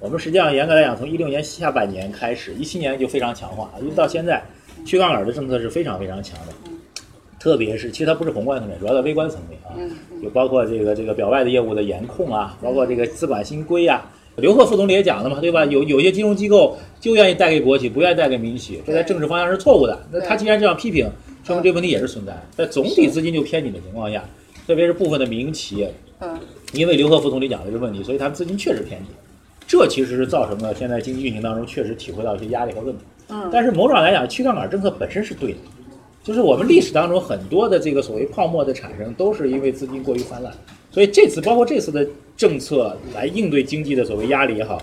我们实际上严格来讲，从一六年下半年开始，一七年就非常强化，一直到现在，去杠杆的政策是非常非常强的。特别是，其实它不是宏观层面，主要在微观层面啊，嗯就包括这个这个表外的业务的严控啊，包括这个资管新规啊。刘鹤副总理也讲了嘛，对吧？有有些金融机构就愿意贷给国企，不愿意贷给民企，这在政治方向是错误的。那他既然这样批评，说明这个问题也是存在。在总体资金就偏紧的情况下，特别是部分的民营企业，嗯因为刘鹤副总理讲的这个问题，所以他们资金确实偏紧，这其实是造成了现在经济运行当中确实体会到一些压力和问题。嗯但是某种上来讲，去杠杆政策本身是对的，就是我们历史当中很多的这个所谓泡沫的产生，都是因为资金过于泛滥。所以这次包括这次的政策来应对经济的所谓压力也好，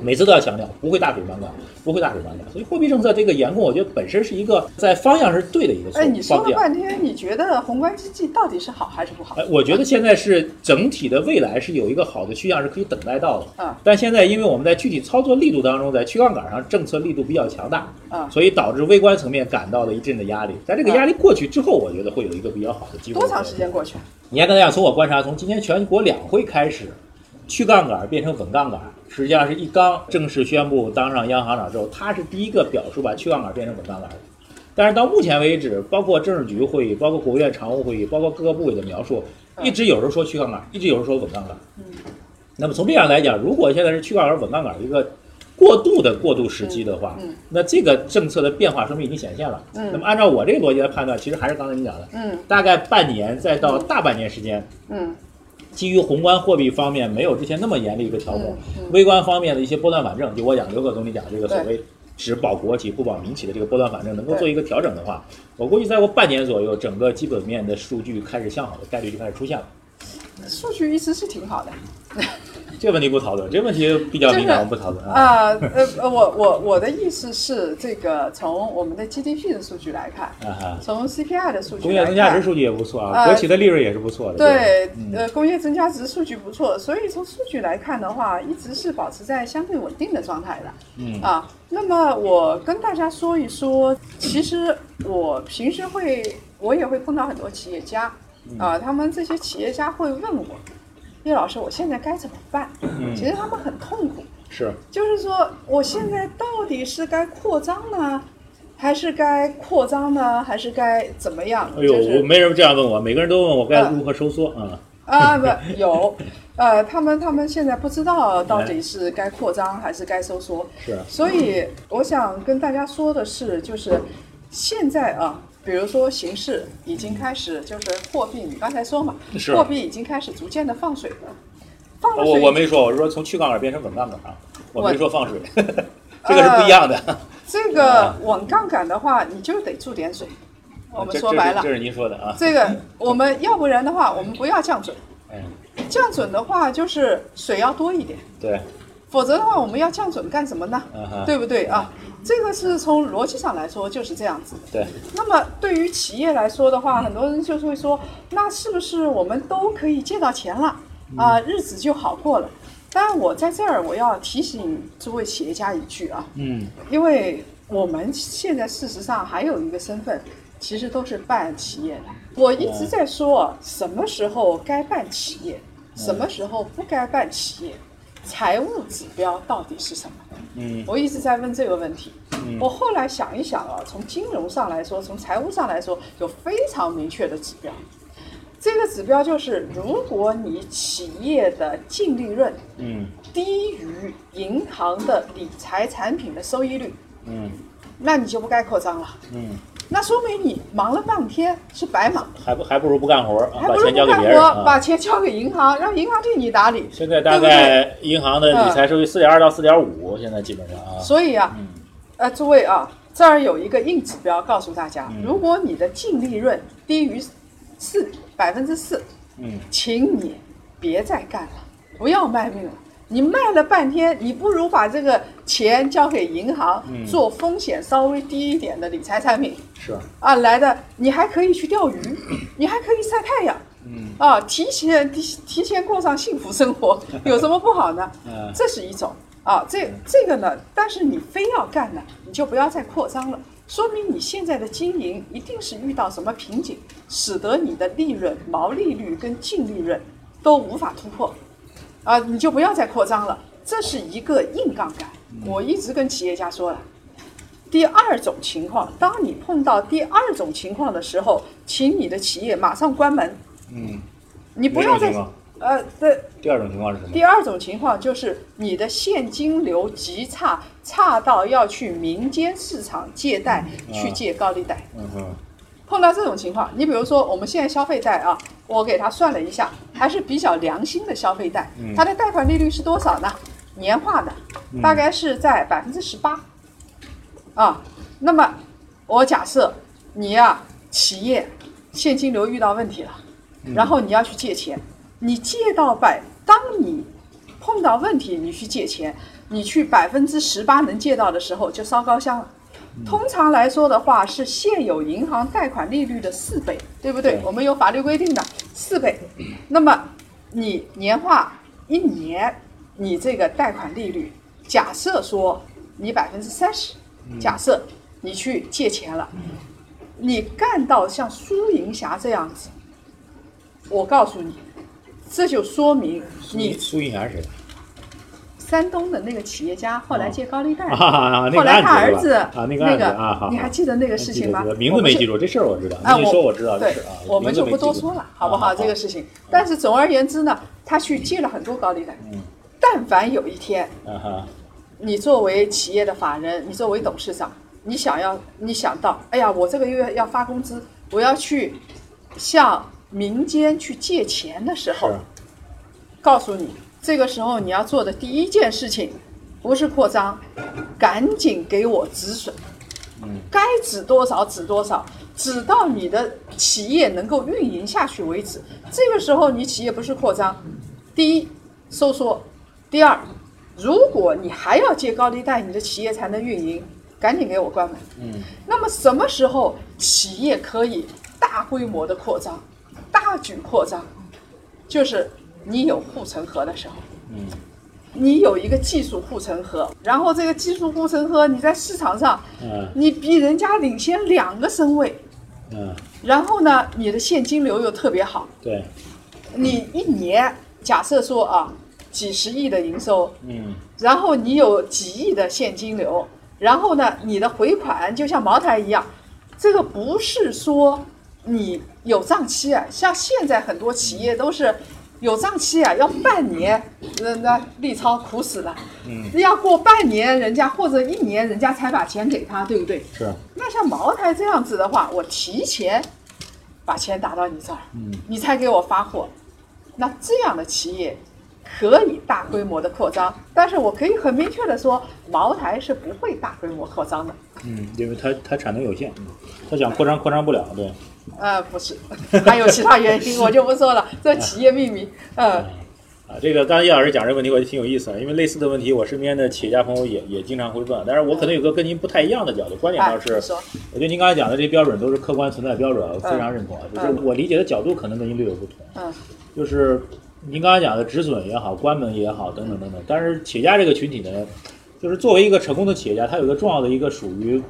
每次都要强调不会大水漫灌，不会大水漫灌。所以货币政策这个严控，我觉得本身是一个在方向是对的一个哎，你说了。半天，你觉得宏观经济到底是好还是不好？哎，我觉得现在是整体的未来是有一个好的趋向，是可以等待到的。嗯但现在因为我们在具体操作力度当中，在去杠杆上政策力度比较强大，嗯所以导致微观层面感到了一阵的压力。在这个压力过去之后，我觉得会有一个比较好的机会。多长时？间过去？你还跟大家从我观察，从今天全国两会开始，去杠杆变成稳杠杆，实际上是一刚正式宣布当上央行长之后，他是第一个表述把去杠杆变成稳杠杆的。但是到目前为止，包括政治局会议，包括国务院常务会议，包括各个部委的描述，嗯一直有人说去杠杆，一直有人说稳杠杆。嗯那么从这样来讲，如果现在是去杠杆、稳杠杆一个过渡的过渡时期的话，嗯那这个政策的变化说明已经显现了。嗯那么按照我这个逻辑来判断，其实还是刚才你讲的，嗯大概半年再到大半年时间，嗯基于宏观货币方面没有之前那么严厉一个调控，微观方面的一些波段反正，就我讲刘克总理讲这个所谓只保国企不保民企的这个波段反正能够做一个调整的话，我估计再过半年左右，整个基本面的数据开始向好的概率就开始出现了。数据一直是挺好的。这个问题不讨论，这个问题比较敏感，不讨论啊。啊，呃呃，我我我的意思是，这个从我们的 GDP 的数据来看，从 CPI 的数据工业，增加值数据也不错啊，呃国企的利润也是不错的。对嗯，呃，工业增加值数据不错，所以从数据来看的话，一直是保持在相对稳定的状态的。嗯啊，那么我跟大家说一说，其实我平时会，我也会碰到很多企业家，嗯啊，他们这些企业家会问我，叶老师，我现在该怎么办？嗯其实他们很痛苦，是，就是说，我现在到底是该扩张呢，还是该扩张呢，还是该怎么样？哎呦，就是我没人这样问我，每个人都问我该嗯如何收缩啊。啊，不有，[laughs] 呃，他们他们现在不知道到底是该扩张还是该收缩，是，所以我想跟大家说的是，就是现在啊，比如说形势已经开始，就是货币，你刚才说嘛，货币已经开始逐渐的放水了，放水我水，我没说，我是说从去杠杆变成稳杠杆啊，我没说放水，这个是不一样的。这个稳杠杆的话，你就得注点水。我们说白了这，是这是您说的啊。这个我们要不然的话，我们不要降准，嗯，降准的话就是水要多一点。对，否则的话，我们要降准干什么呢？嗯，对不对啊？这个是从逻辑上来说就是这样子的。对，那么对于企业来说的话，很多人就是会说，那是不是我们都可以借到钱了啊、日子就好过了？当然，我在这儿我要提醒诸位企业家一句啊，嗯，因为我们现在事实上还有一个身份，其实都是办企业的。我一直在说，什么时候该办企业，什么时候不该办企业，财务指标到底是什么？嗯我一直在问这个问题。嗯我后来想一想啊，从金融上来说，从财务上来说，有非常明确的指标。这个指标就是，如果你企业的净利润嗯低于银行的理财产品的收益率，嗯那你就不该扩张了。嗯，那说明你忙了半天是白忙，还不还不如不干活儿，啊把还不如钱交给别不干活。把钱交给银行，让银行替你打理。现在大概银行的理财收益四点二到四点五，现在基本上啊。所以啊，嗯呃，诸位啊，这儿有一个硬指标告诉大家，嗯如果你的净利润低于四百分之四，嗯请你别再干了，不要卖命了。你卖了半天，你不如把这个钱交给银行，嗯。做风险稍微低一点的理财产品。是，啊，来的你还可以去钓鱼，[clears throat] 你还可以晒太阳。嗯。啊，提前提提前过上幸福生活，[laughs] 有什么不好呢？嗯。这是一种。啊，这这个呢，但是你非要干呢，你就不要再扩张了，说明你现在的经营一定是遇到什么瓶颈，使得你的利润、毛利率跟净利润都无法突破，啊，你就不要再扩张了，这是一个硬杠杆。我一直跟企业家说了。第二种情况，当你碰到第二种情况的时候，请你的企业马上关门，嗯。你不要再呃，对，第二种情况是什么？第二种情况就是你的现金流极差，差到要去民间市场借贷去借高利贷。嗯哼，碰到这种情况，你比如说我们现在消费贷啊，我给他算了一下，还是比较良心的消费贷，它的贷款利率是多少呢？年化的，大概是在百分之十八。啊。那么我假设你呀、企业现金流遇到问题了，然后你要去借钱，你借到百，当你碰到问题，你去借钱，你去百分之十八能借到的时候，就烧高香了。通常来说的话，是现有银行贷款利率的四倍，对不对？对我们有法律规定的四倍。那么你年化一年，你这个贷款利率，假设说你百分之三十，假设你去借钱了，你干到像苏银霞这样子，我告诉你，这就说明你苏银霞是谁？山东的那个企业家后来借高利贷，后来他儿子啊，那个啊，你还记得那个事情吗？名字没记住，这事儿我知道。啊，你说我知道这对事啊，我们就不多说了，好不好？啊这个事情，但是总而言之呢，他去借了很多高利贷。嗯但凡有一天，啊哈，你作为企业的法人，你作为董事长，你想要，你想到，哎呀，我这个月要发工资，我要去向民间去借钱的时候，告诉你，这个时候你要做的第一件事情，不是扩张，赶紧给我止损，该止多少止多少，止到你的企业能够运营下去为止。这个时候你企业不是扩张，第一收缩，第二，如果你还要借高利贷，你的企业才能运营，赶紧给我关门。嗯，那么什么时候企业可以大规模的扩张、大举扩张？就是你有护城河的时候。嗯，你有一个技术护城河，然后这个技术护城河你在市场上，嗯你比人家领先两个身位，嗯，然后呢，你的现金流又特别好，对，你一年假设说啊几十亿的营收，嗯。然后你有几亿的现金流，然后呢，你的回款就像茅台一样，这个不是说你有账期啊，像现在很多企业都是有账期啊，要半年，那那立超苦死了，嗯，要过半年人家或者一年人家才把钱给他，对不对？是，那像茅台这样子的话，我提前把钱打到你这儿，嗯。你才给我发货，那这样的企业可以大规模的扩张，但是我可以很明确的说，茅台是不会大规模扩张的。嗯，因为它它产能有限，嗯它想扩张扩张不了，对。呃，不是，还有其他原因，我就不说了，这企业秘密。呃，[laughs] 啊，这个刚才叶老师讲这个问题，我觉得挺有意思的，因为类似的问题，我身边的企业家朋友也也经常会问，但是我可能有个跟您不太一样的角度，观点哎倒，是我觉得您刚才讲的这些标准都是客观存在标准，我非常认同啊，就是嗯我理解的角度可能跟您略有不同，嗯就是您刚才讲的止损也好，关门也好，等等等等，但是企业家这个群体呢，就是作为一个成功的企业家，他有一个重要的一个属于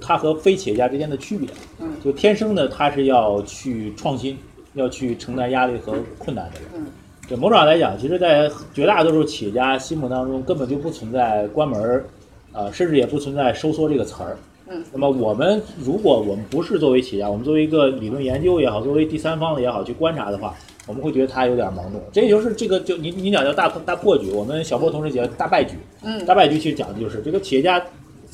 他和非企业家之间的区别，嗯就天生的他是要去创新，要去承担压力和困难的人。嗯对某种上来讲，其实，在绝大多数企业家心目当中，根本就不存在关门儿，呃，甚至也不存在收缩这个词儿。嗯，那么我们如果我们不是作为企业家，我们作为一个理论研究也好，作为第三方的也好去观察的话，我们会觉得他有点盲目。这也就是这个就你你讲叫大大破局，我们小波同事讲大败局。嗯大败局其实讲的就是这个企业家，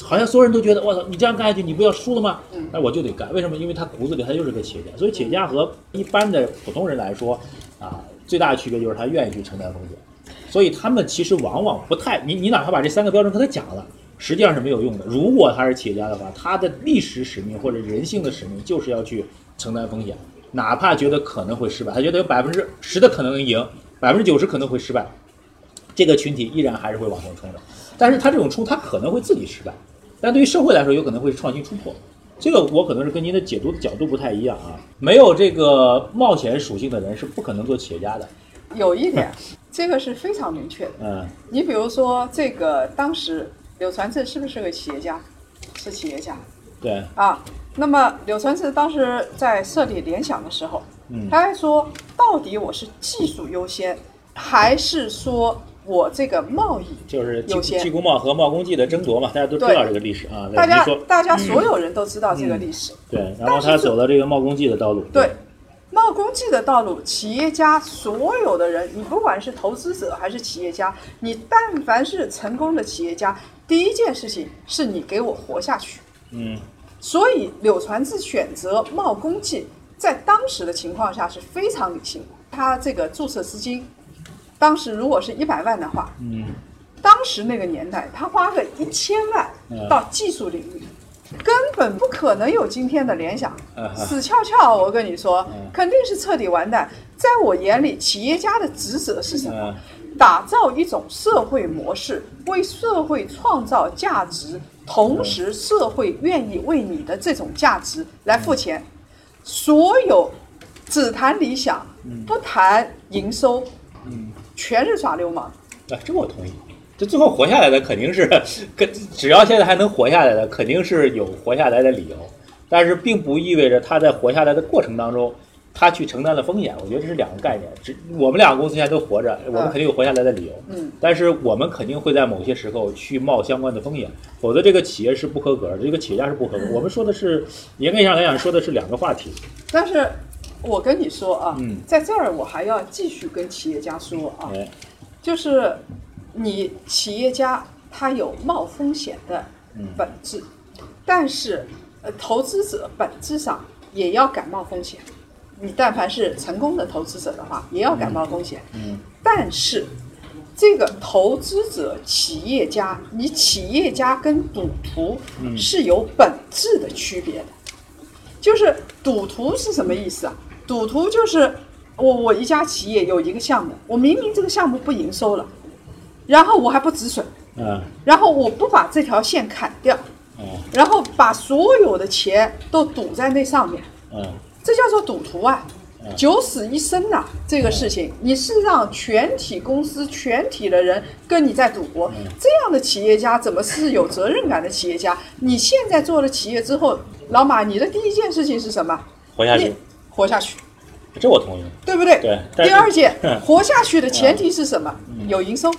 好像所有人都觉得我操，你这样干下去，你不要输了吗？嗯那，我就得干，为什么？因为他骨子里他就是个企业家，所以企业家和一般的普通人来说，啊，最大的区别就是他愿意去承担风险，所以他们其实往往不太，你你哪怕把这三个标准跟他讲了，实际上是没有用的。如果他是企业家的话，他的历史使命或者人性的使命就是要去承担风险，哪怕觉得可能会失败，他觉得有百分之十的可能赢，百分之九十可能会失败，这个群体依然还是会往前冲的。但是他这种冲，他可能会自己失败，但对于社会来说，有可能会创新突破。这个我可能是跟您的解读的角度不太一样啊。没有这个冒险属性的人是不可能做企业家的。有一点，这个是非常明确的。嗯你比如说，这个当时柳传志是不是个企业家？是企业家对，啊。那么柳传志当时在设立联想的时候，嗯他还说，到底我是技术优先，还是说我这个贸易？就是优先济济公贸和贸工技的争夺嘛，大家都知道这个历史啊。大家大家所有人都知道这个历史。对，然后他走了这个贸工技的道路。对，贸工技的道路，企业家所有的人，你不管是投资者还是企业家，你但凡是成功的企业家，第一件事情是你给我活下去。嗯所以柳传志选择贸工技，在当时的情况下是非常理性的。他这个注册资金，当时如果是一百万的话，嗯当时那个年代，他花个一千万嗯到技术领域，根本不可能有今天的联想，死翘翘。我跟你说嗯，肯定是彻底完蛋。在我眼里，企业家的职责是什么？嗯打造一种社会模式，为社会创造价值，同时社会愿意为你的这种价值来付钱。所有只谈理想，不谈营收，全是耍流氓。啊，这我同意。这最后活下来的肯定是，[laughs] 跟只要现在还能活下来的，肯定是有活下来的理由，但是并不意味着他在活下来的过程当中，他去承担了风险。我觉得这是两个概念。只我们两个公司现在都活着，我们肯定有活下来的理由，嗯，但是我们肯定会在某些时候去冒相关的风险，否则这个企业是不合格的，这个企业家是不合格。我们说的是严格意义上来讲，说的是两个话题。但是我跟你说啊，嗯在这儿我还要继续跟企业家说啊，哎，就是你企业家他有冒风险的嗯本质，但是呃，投资者本质上也要敢冒风险。你但凡是成功的投资者的话，也要感冒风险。嗯但是这个投资者、企业家，你企业家跟赌徒嗯是有本质的区别的。就是赌徒是什么意思啊？赌徒就是我我一家企业有一个项目，我明明这个项目不营收了，然后我还不止损，嗯然后我不把这条线砍掉，嗯然后把所有的钱都赌在那上面，嗯这叫做赌徒啊！九死一生呐、这个事情你是让全体公司、全体的人跟你在赌博，这样的企业家怎么是有责任感的企业家？你现在做了企业之后，老马，你的第一件事情是什么？活下去，活下去，这我同意。对不对？对第二件 [laughs] 嗯，活下去的前提是什么？有营收，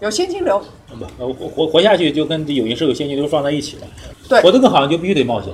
有现金流。不，呃活活活下去就跟有营收、有现金流放在一起了。对活得更好，你就必须得冒险，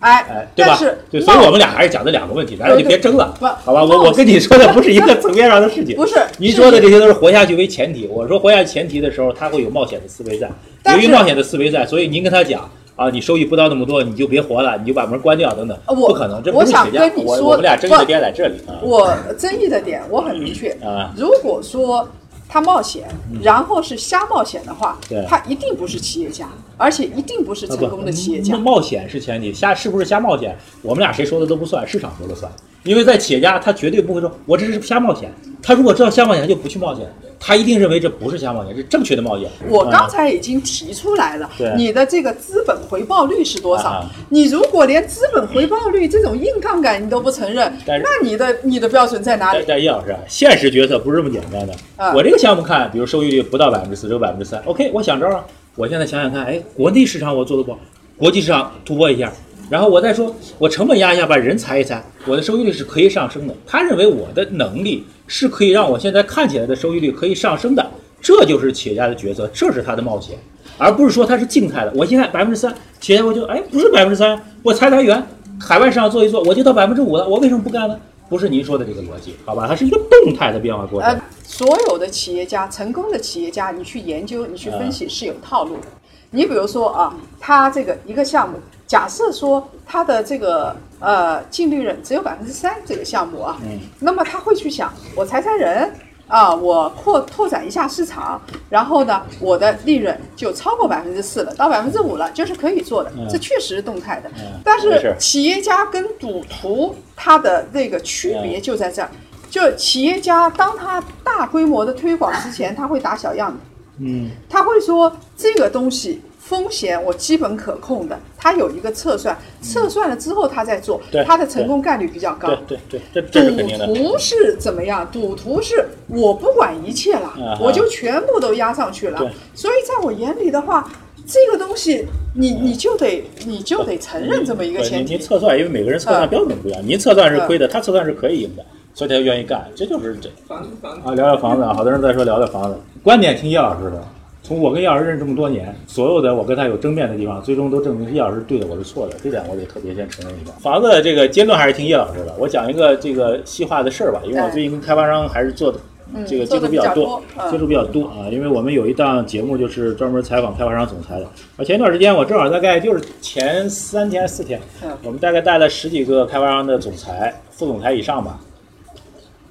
哎哎，，对吧？对，所以我们俩还是讲的两个问题，咱俩就别争了，不好吧？我我跟你说的不是一个层面上的事情，不是您说的这些都是活下去为前提。我说活下去前提的时候，他会有冒险的思维在，由于冒险的思维在，所以您跟他讲啊，你收益不到那么多，你就别活了，你就把门关掉等等，不可能，这不我想是企业家跟你说我我们俩争议的点在这里啊我争议的点我很明确，啊，如果说他冒险，然后是瞎冒险的话，他一定不是企业家，而且一定不是啊成功的企业家不。冒险是前提，瞎是不是瞎冒险，我们俩谁说的都不算，市场说了算。因为在企业家，他绝对不会说我这是瞎冒险。他如果知道瞎冒险，他就不去冒险，他一定认为这不是瞎冒险，是正确的冒险。我刚啊才已经提出来了对，你的这个资本回报率是多少啊？你如果连资本回报率这种硬杠杆你都不承认，那你的你的标准在哪里？但但叶老师啊，现实决策不是这么简单的。啊我这个项目看，比如收益率不到百分之四，只有百分之三，OK，我想招啊。我现在想想看，哎，国内市场我做的不好，国际市场突破一下，然后我再说我成本压一下，把人裁一裁，我的收益率是可以上升的。他认为我的能力是可以让我现在看起来的收益率可以上升的，这就是企业家的决策，这是他的冒险，而不是说他是静态的。我现在百分之三，企业家我就哎不是百分之三，我裁裁员，海外市场做一做，我就到百分之五了，我为什么不干呢？不是您说的这个逻辑，好吧？它是一个动态的变化过程。呃，所有的企业家，成功的企业家，你去研究，你去分析是有套路的。你比如说啊，他这个一个项目，假设说他的这个呃净利润只有百分之三，这个项目啊，嗯。那么他会去想，我裁裁人啊，我扩拓展一下市场，然后呢，我的利润就超过百分之四了，到百分之五了，就是可以做的嗯，这确实是动态的。嗯。但是企业家跟赌徒他的那个区别就在这儿，就企业家当他大规模的推广之前，他会打小样的，嗯。他会说这个东西风险我基本可控的，他有一个测算，测算了之后他再做对，他的成功概率比较高对。对对，这这是肯定的。赌徒是怎么样？赌徒是我不管一切了，啊我就全部都压上去了对。所以在我眼里的话，这个东西你你就得你就得承认这么一个前提。您您测算，因为每个人测算标准不一样，您测算是亏的，他测算是可以赢的，所以他就愿意干，这就是这。房子房子啊，聊聊房子啊，好多人在说聊聊房子，观点听叶老师的。从我跟叶老师认识这么多年，所有的我跟他有争辩的地方，最终都证明是叶老师对的，我是错的，这点我得特别先承认一下。房子的这个阶段还是听叶老师的。我讲一个这个细化的事儿吧，因为我最近跟开发商还是做的嗯这个接触比较多接触比较多啊。因为我们有一档节目就是专门采访开发商总裁的。而前一段时间我正好大概就是前三天四天，嗯我们大概带了十几个开发商的总裁、副总裁以上吧，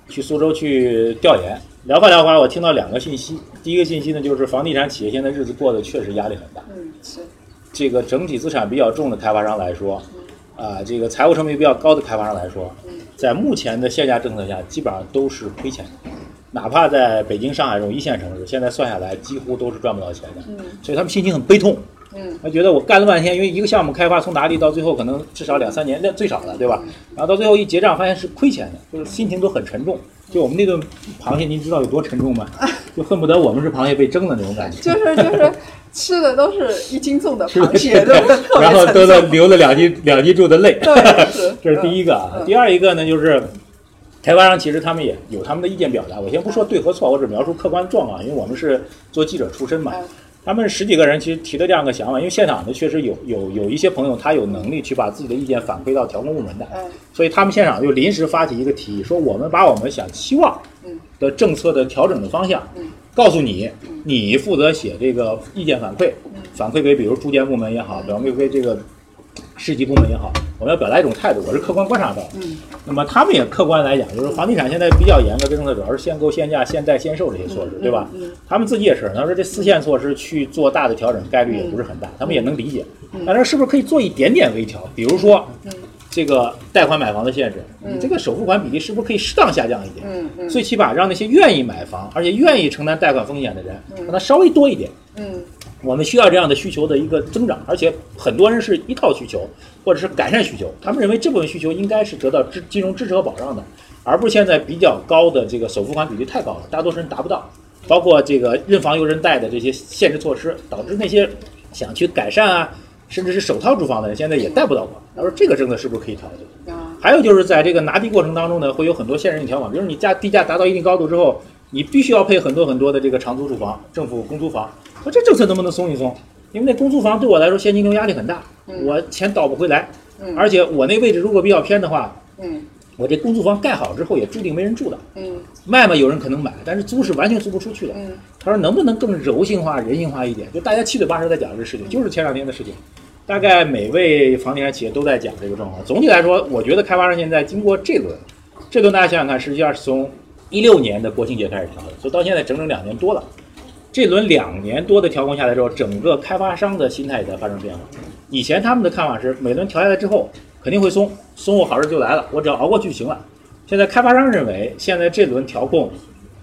去苏州去调研，聊吧聊吧，我听到两个信息。第一个信息呢，就是房地产企业现在日子过得确实压力很大。嗯，是这个整体资产比较重的开发商来说，啊，这个财务成本比较高的开发商来说，在目前的限价政策下，基本上都是亏钱的。哪怕在北京、上海这种一线城市，现在算下来几乎都是赚不到钱的。所以他们心情很悲痛。嗯，他觉得我干了半天，因为一个项目开发从拿地到最后可能至少两三年，那最少的，对吧？然后到最后一结账，发现是亏钱的，就是心情都很沉重。就我们那顿螃蟹，您知道有多沉重吗？[laughs] 就恨不得我们是螃蟹被蒸的那种感觉。就是就是吃的都是一斤重的 [laughs] 螃蟹？[laughs] 然后都在流了两斤两斤重的泪。这是第一个啊。嗯第二一个呢，就是开发商其实他们也有他们的意见表达。我先不说对和错，我只描述客观状况，因为我们是做记者出身嘛。嗯他们十几个人其实提的这样一个想法，因为现场呢确实有有有一些朋友他有能力去把自己的意见反馈到调控部门的，嗯。所以他们现场就临时发起一个提议，说我们把我们想期望嗯的政策的调整的方向嗯。告诉你，你负责写这个意见反馈，嗯。反馈给比如住建部门也好，反馈给这个市级部门也好，我们要表达一种态度，我是客观观察到那么他们也客观来讲，就是房地产现在比较严格的政策，主要是限购、限价、限贷、限售这些措施，对吧？嗯他们自己也是，他说这四线措施去做大的调整概率也不是很大，他们也能理解。但是是不是可以做一点点微调？比如说嗯这个贷款买房的限制，嗯你这个首付款比例是不是可以适当下降一点？嗯嗯最起码让那些愿意买房而且愿意承担贷款风险的人，嗯让他稍微多一点。嗯我们需要这样的需求的一个增长，而且很多人是一套需求，或者是改善需求，他们认为这部分需求应该是得到支金融支持和保障的，而不是现在比较高的这个首付款比例太高了，大多数人达不到，包括这个认房又认贷的这些限制措施，导致那些想去改善啊，甚至是首套住房的人现在也贷不到房。他说这个政策是不是可以调整？还有就是在这个拿地过程当中呢，会有很多限制性条款，比如你价地价达到一定高度之后，你必须要配很多很多的这个长租住房、政府公租房。说这政策能不能松一松？因为那公租房对我来说现金流压力很大，嗯我钱倒不回来，嗯而且我那位置如果比较偏的话，嗯我这公租房盖好之后也注定没人住的。嗯卖嘛，有人可能买，但是租是完全租不出去的。嗯他说能不能更柔性化、人性化一点？就大家七嘴八舌在讲这个事情，就是前两天的事情。大概每位房地产企业都在讲这个状况。总体来说，我觉得开发商现在经过这轮，这轮大家想想看，实际上是从一六年的国庆节开始调的，所以到现在整整两年多了。这轮两年多的调控下来之后，整个开发商的心态也在发生变化。以前他们的看法是，每轮调下来之后肯定会松，松我好事就来了，我只要熬过去就行了。现在开发商认为，现在这轮调控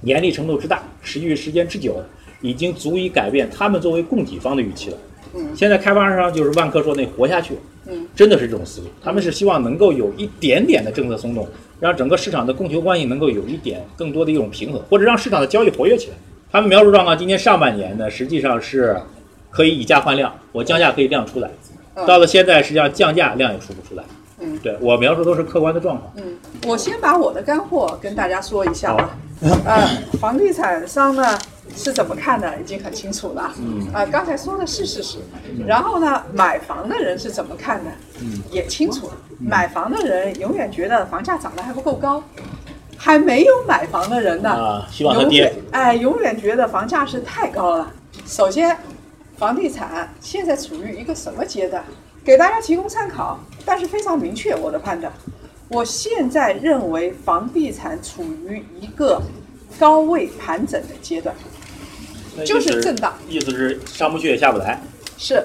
严厉程度之大，持续时间之久，已经足以改变他们作为供给方的预期了。嗯现在开发商就是万科说那活下去，嗯真的是这种思路。他们是希望能够有一点点的政策松动，让整个市场的供求关系能够有一点更多的一种平衡，或者让市场的交易活跃起来。他们描述状况，今年上半年呢，实际上是可以以价换量，我降价可以量出来。嗯到了现在，实际上降价量也出不出来。嗯对我描述都是客观的状况。嗯，我先把我的干货跟大家说一下吧。呃，房地产商呢是怎么看的，已经很清楚了。嗯啊、刚才说的是事实。然后呢，买房的人是怎么看的，嗯也清楚了。买房的人永远觉得房价涨得还不够高，还没有买房的人呢，啊，希望它跌永远。哎，永远觉得房价是太高了。首先，房地产现在处于一个什么阶段？给大家提供参考，但是非常明确我的判断。我现在认为房地产处于一个高位盘整的阶段，就是震荡，意思是上不去也下不来。是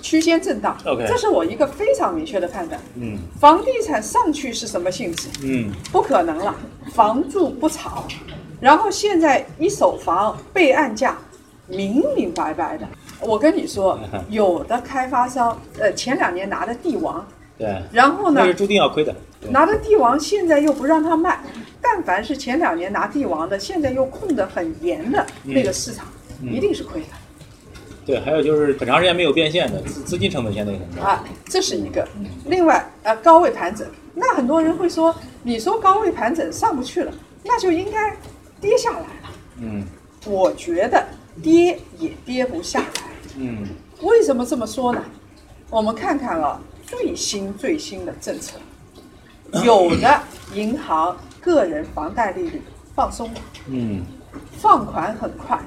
区间震荡。OK 这是我一个非常明确的判断。嗯房地产上去是什么性质？嗯不可能了，房住不炒。然后现在一手房备案价明明白白的，我跟你说，[laughs] 有的开发商，呃，前两年拿的地王，对，然后呢那是注定要亏的。拿的地王现在又不让他卖，但凡是前两年拿地王的，现在又控得很严的那个市场，嗯一定是亏的。对，还有就是很长时间没有变现的资资金成本现在也很高。啊，这是一个。另外，呃，高位盘整，那很多人会说，你说高位盘整上不去了，那就应该跌下来了。嗯我觉得跌也跌不下来。嗯为什么这么说呢？我们看看啊，最新最新的政策，有的银行个人房贷利率放松了，嗯放款很快。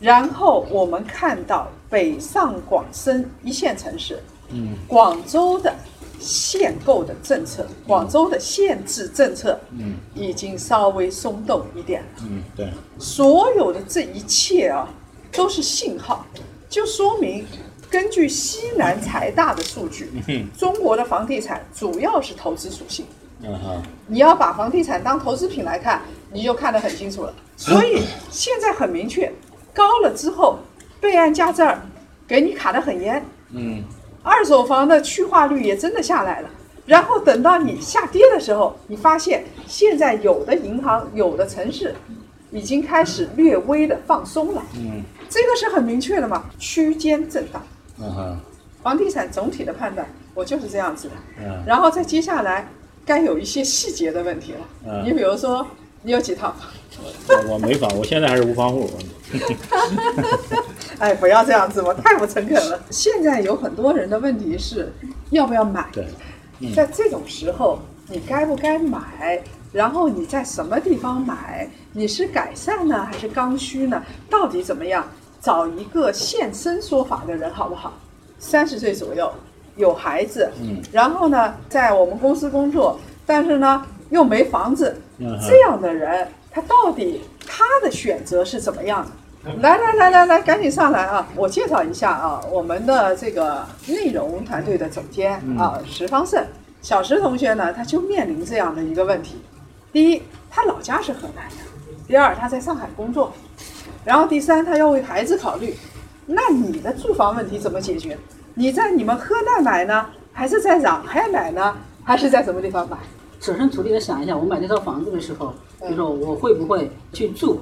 然后我们看到北上广深一线城市，嗯广州的限购的政策，广州的限制政策嗯已经稍微松动一点了。嗯，对，所有的这一切啊，都是信号，就说明根据西南财大的数据，嗯中国的房地产主要是投资属性。嗯哼，你要把房地产当投资品来看，你就看得很清楚了。所以现在很明确，高了之后，备案价这儿给你卡得很严，嗯二手房的去化率也真的下来了。然后等到你下跌的时候，你发现现在有的银行、有的城市已经开始略微的放松了，嗯这个是很明确的嘛，区间震荡。嗯哼，房地产总体的判断，我就是这样子的。嗯然后再接下来该有一些细节的问题了。嗯你比如说，你有几套房？我我没房，我现在还是无房户。[laughs] 哎，不要这样子，我太不诚恳了。现在有很多人的问题是，要不要买？对，嗯在这种时候，你该不该买？然后你在什么地方买？你是改善呢，还是刚需呢？到底怎么样？找一个现身说法的人好不好？三十岁左右，有孩子，嗯，然后呢，在我们公司工作，但是呢又没房子，嗯这样的人，他到底他的选择是怎么样的？来来来来来，赶紧上来啊！我介绍一下啊，我们的这个内容团队的总监啊，石方胜，小石同学呢，他就面临这样的一个问题：第一，他老家是河南的；第二，他在上海工作；然后第三，他要为孩子考虑。那你的住房问题怎么解决？你在你们河南买呢，还是在上海买呢，还是在什么地方买？设身处地的想一下，我买这套房子的时候，比如说我会不会去住？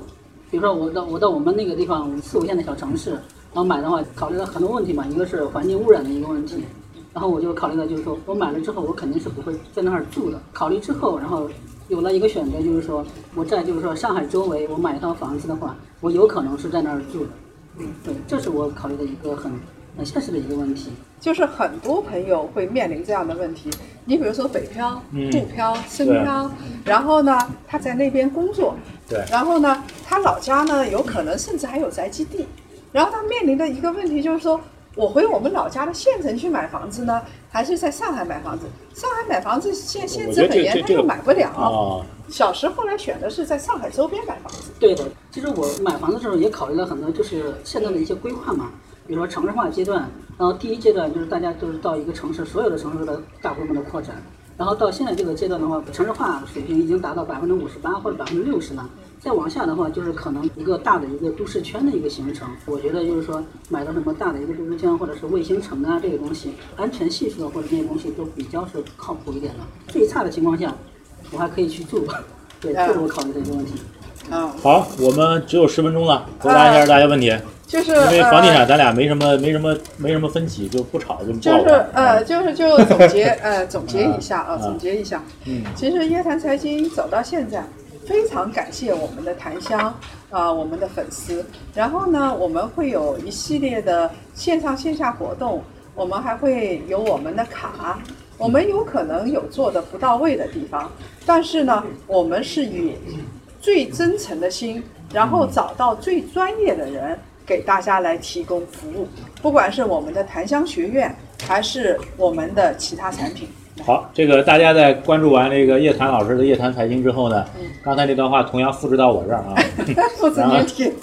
比如说我到我到我们那个地方四五线的小城市，然后买的话，考虑了很多问题嘛，一个是环境污染的一个问题，然后我就考虑到就是说我买了之后，我肯定是不会在那儿住的。考虑之后，然后有了一个选择，就是说我在就是说上海周围我买一套房子的话，我有可能是在那儿住的。嗯，对，这是我考虑的一个很很现实的一个问题。就是很多朋友会面临这样的问题。你比如说北漂、嗯沪漂、深漂，然后呢，他在那边工作，对然后呢，他老家呢有可能甚至还有宅基地，然后他面临的一个问题就是说，我回我们老家的县城去买房子呢，还是在上海买房子？上海买房子限限制很严，他又买不了。哦，小石后来选的是在上海周边买房子。对的，其实我买房的时候也考虑了很多，就是现在的一些规划嘛，比如说城市化阶段，然后第一阶段就是大家都是到一个城市，所有的城市的大规模的扩展，然后到现在这个阶段的话，城市化水平已经达到百分之五十八或者百分之六十了。再往下的话，就是可能一个大的一个都市圈的一个形成。我觉得就是说，买到什么大的一个都市圈或者是卫星城啊这个东西，安全系数啊或者这些东西都比较是靠谱一点的。最差的情况下，我还可以去住。对，这是我考虑的一个问题。啊、好，我们只有十分钟了，回答一下大家问题。就是因为房地产呃咱俩没什么没什么没什么分歧，就不吵就不就是呃，就是就总结呃总结一下啊，啊总结一下。嗯其实椰谈财经走到现在，非常感谢我们的檀香啊、我们的粉丝。然后呢，我们会有一系列的线上线下活动，我们还会有我们的卡。我们有可能有做的不到位的地方，但是呢，我们是以最真诚的心，然后找到最专业的人给大家来提供服务，不管是我们的檀香学院，还是我们的其他产品。好，这个大家在关注完这个叶檀老师的叶檀财经之后呢，刚才那段话同样复制到我这儿啊，[laughs] 父子然后，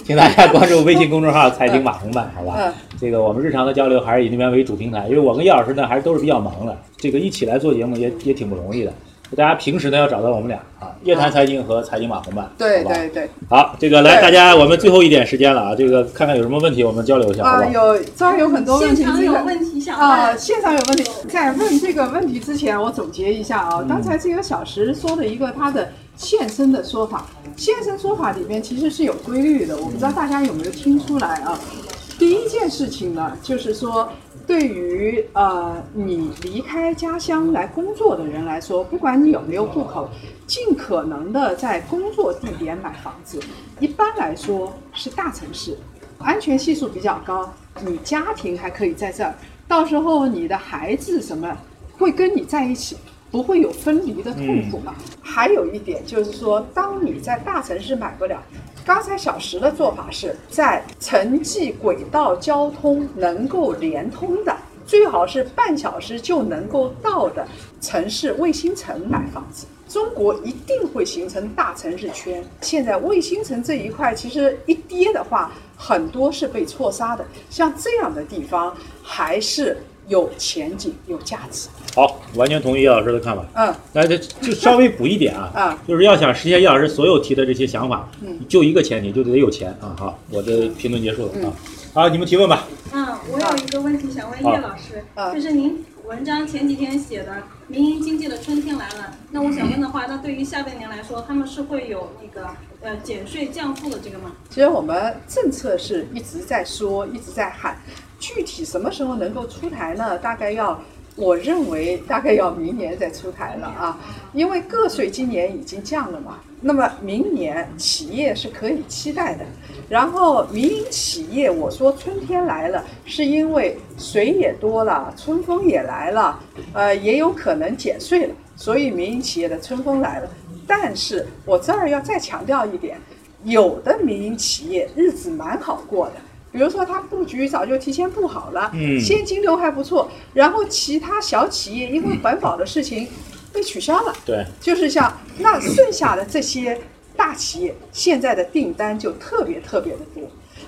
请大家关注微信公众号“财经马红版”，好吧嗯？这个我们日常的交流还是以那边为主平台，因为我跟叶老师呢还是都是比较忙的，这个一起来做节目也也挺不容易的。大家平时呢要找到我们俩啊，夜谈财经和财经马红漫，对对对，好，这个来大家我们最后一点时间了啊，这个看看有什么问题我们交流一下，好啊、有这儿有很多问题，现场有问题想啊，现场有问题。在问这个问题之前，我总结一下啊，刚才这个小石说的一个他的现身的说法，现身说法里面其实是有规律的，我不知道大家有没有听出来啊？第一件事情呢，就是说，对于呃你离开家乡来工作的人来说，不管你有没有户口，尽可能的在工作地点买房子。一般来说是大城市，安全系数比较高，你家庭还可以在这儿，到时候你的孩子什么会跟你在一起。不会有分离的痛苦嘛？还有一点就是说，当你在大城市买不了，刚才小石的做法是在城际轨道交通能够连通的，最好是半小时就能够到的城市卫星城买房子。中国一定会形成大城市圈。现在卫星城这一块，其实一跌的话，很多是被错杀的。像这样的地方，还是有前景、有价值。好，完全同意叶老师的看法。嗯，那这就稍微补一点啊，[laughs] 啊就是要想实现叶老师所有提的这些想法，嗯就一个前提，就得有钱啊。好，我的评论结束了啊。好，你们提问吧。嗯，我有一个问题想问叶老师，啊就是您文章前几天写的“民营经济的春天来了”，那我想问的话，那对于下半年来说，他们是会有那个呃减税降负的这个吗？其实我们政策是一直在说，一直在喊，具体什么时候能够出台呢？大概要，我认为大概要明年再出台了啊，因为个税今年已经降了嘛，那么明年企业是可以期待的。然后民营企业，我说春天来了，是因为水也多了，春风也来了，呃，也有可能减税了，所以民营企业的春风来了。但是我这儿要再强调一点，有的民营企业日子蛮好过的，比如说它布局早就提前布好了，嗯现金流还不错，然后其他小企业因为环保的事情被取消了，对，就是像那剩下的这些大企业，现在的订单就特别特别的多。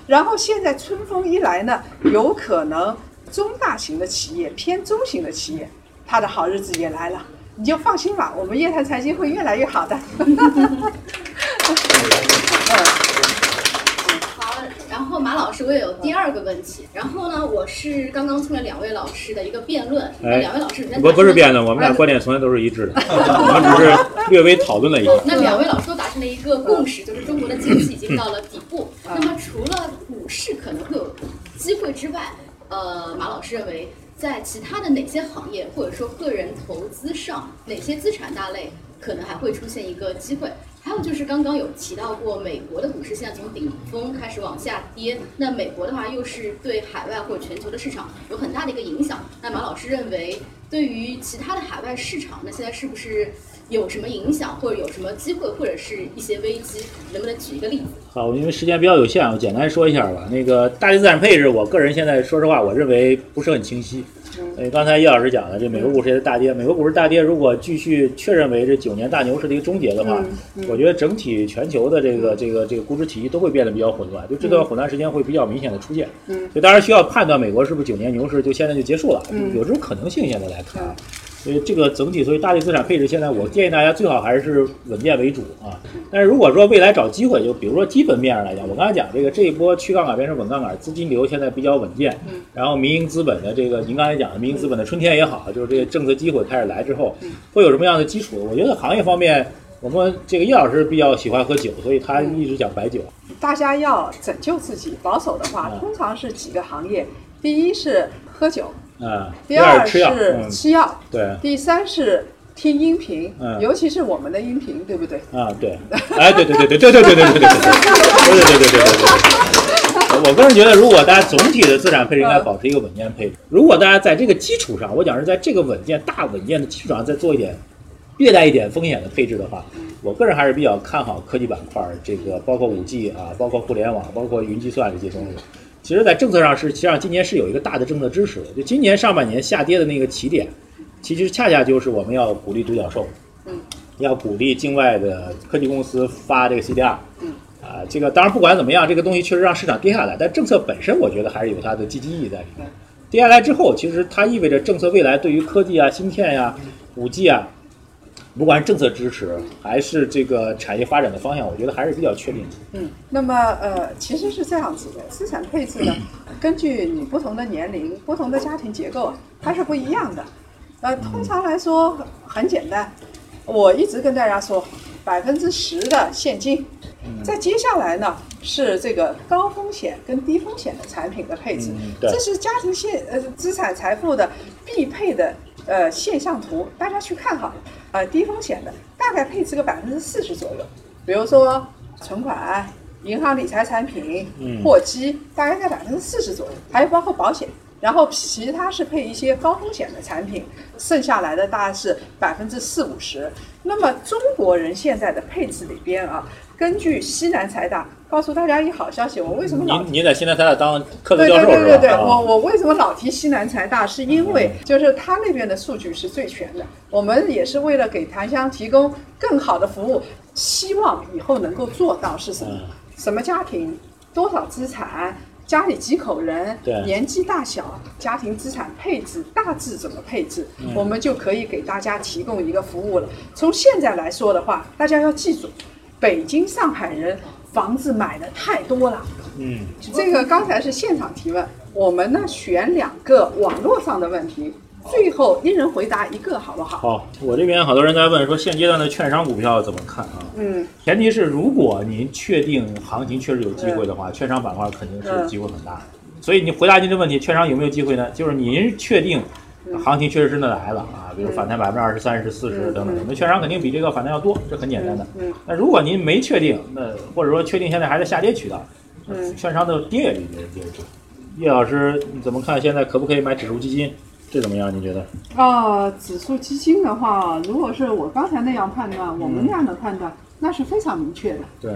然后现在春风一来呢，有可能中大型的企业、偏中型的企业，它的好日子也来了。你就放心吧，我们夜谈财经会越来越好的。[laughs] [laughs] [laughs] 好，然后马老师，我也有第二个问题。然后呢，我是刚刚听了两位老师的一个辩论，两位老师首先不不是辩论，论。我们俩观点从来都是一致的，我们只是略微讨论了一下。那两位老师都达成了一个共识，就是中国的经济已经到了底部。那么除了股市可能会有机会之外，呃，马老师认为在其他的哪些行业或者说个人投资上，哪些资产大类可能还会出现一个机会？还有就是刚刚有提到过，美国的股市现在从顶峰开始往下跌，那美国的话又是对海外或全球的市场有很大的一个影响。那马老师认为，对于其他的海外市场，那现在是不是有什么影响，或者有什么机会，或者是一些危机？能不能举一个例子？好，因为时间比较有限，我简单说一下吧。那个大类资产配置，我个人现在说实话，我认为不是很清晰。呃，刚才叶老师讲的，这美国股市也是大跌，美国股市大跌，如果继续确认为这九年大牛市的一个终结的话，我觉得整体全球的这个这个这个估值体系都会变得比较混乱，就这段混乱时间会比较明显的出现。嗯。所以当然需要判断美国是不是九年牛市就现在就结束了，嗯。有这种可能性现在来看。所以这个整体，所以大类资产配置，现在我建议大家最好还是稳健为主啊。但是如果说未来找机会，就比如说基本面上来讲，我刚才讲这个这一波去杠杆变成稳杠杆，资金流现在比较稳健，然后民营资本的这个您刚才讲的民营资本的春天也好，就是这个政策机会开始来之后，会有什么样的基础？我觉得行业方面，我们这个叶老师比较喜欢喝酒，所以他一直讲白酒。大家要拯救自己，保守的话，嗯通常是几个行业：第一是喝酒，啊，第二是嗯，吃药，对。第三是听音频，嗯尤其是我们的音频，对不对？啊，对，哎，对对对对对对对对对对对对对对对对对对。我个人觉得，如果大家总体的资产配置应该保持一个稳健配置，如果大家在这个基础上，我讲是在这个稳健大稳健的基础上再做一点略带一点风险的配置的话，我个人还是比较看好科技板块，这个包括五 G 啊，包括互联网，包括云计算这些东西。其实，在政策上是，实际上今年是有一个大的政策支持的。就今年上半年下跌的那个起点，其实恰恰就是我们要鼓励独角兽，嗯，要鼓励境外的科技公司发这个 CDR，嗯，啊，这个当然不管怎么样，这个东西确实让市场跌下来，但政策本身我觉得还是有它的积极意义在里面。跌下来之后，其实它意味着政策未来对于科技啊、芯片呀、五 G 啊，不管是政策支持还是这个产业发展的方向，我觉得还是比较确定的。嗯，那么呃，其实是这样子的，资产配置呢，根据你不同的年龄、不同的家庭结构，它是不一样的。呃，通常来说很简单，我一直跟大家说，百分之十的现金，在接下来呢是这个高风险跟低风险的产品的配置，嗯对这是家庭现呃资产财富的必配的呃现象图，大家去看好了。呃，低风险的大概配置个百分之四十左右，比如说存款、银行理财产品、嗯货基，大概在百分之四十左右，还有包括保险。然后其他是配一些高风险的产品，剩下来的大概是百分之四五十。那么中国人现在的配置里边啊，根据西南财大告诉大家一好消息，我为什么老您您在西南财大当客座对教授？对对对对，啊我我为什么老提西南财大？是因为就是他那边的数据是最全的，我们也是为了给檀香提供更好的服务，希望以后能够做到是什么？嗯什么家庭，多少资产？家里几口人，年纪大小，家庭资产配置大致怎么配置，嗯我们就可以给大家提供一个服务了。从现在来说的话，大家要记住，北京、上海人房子买的太多了。嗯，这个刚才是现场提问，我们呢选两个网络上的问题，最后一人回答一个，好不好？好，我这边好多人在问说现阶段的券商股票怎么看啊？嗯，前提是如果您确定行情确实有机会的话，券商板块肯定是机会很大的。所以你回答您的问题，券商有没有机会呢？就是您确定行情确实真的来了啊，比如反弹百分之二十、三十、四十等等，那券商肯定比这个反弹要多，这很简单的。嗯那如果您没确定，那或者说确定现在还在下跌渠道，嗯券商的跌也比别人跌多。叶老师，你怎么看？现在可不可以买指数基金？这怎么样？您觉得？啊，指数基金的话，如果是我刚才那样判断，我们那样的判断，那是非常明确的。对，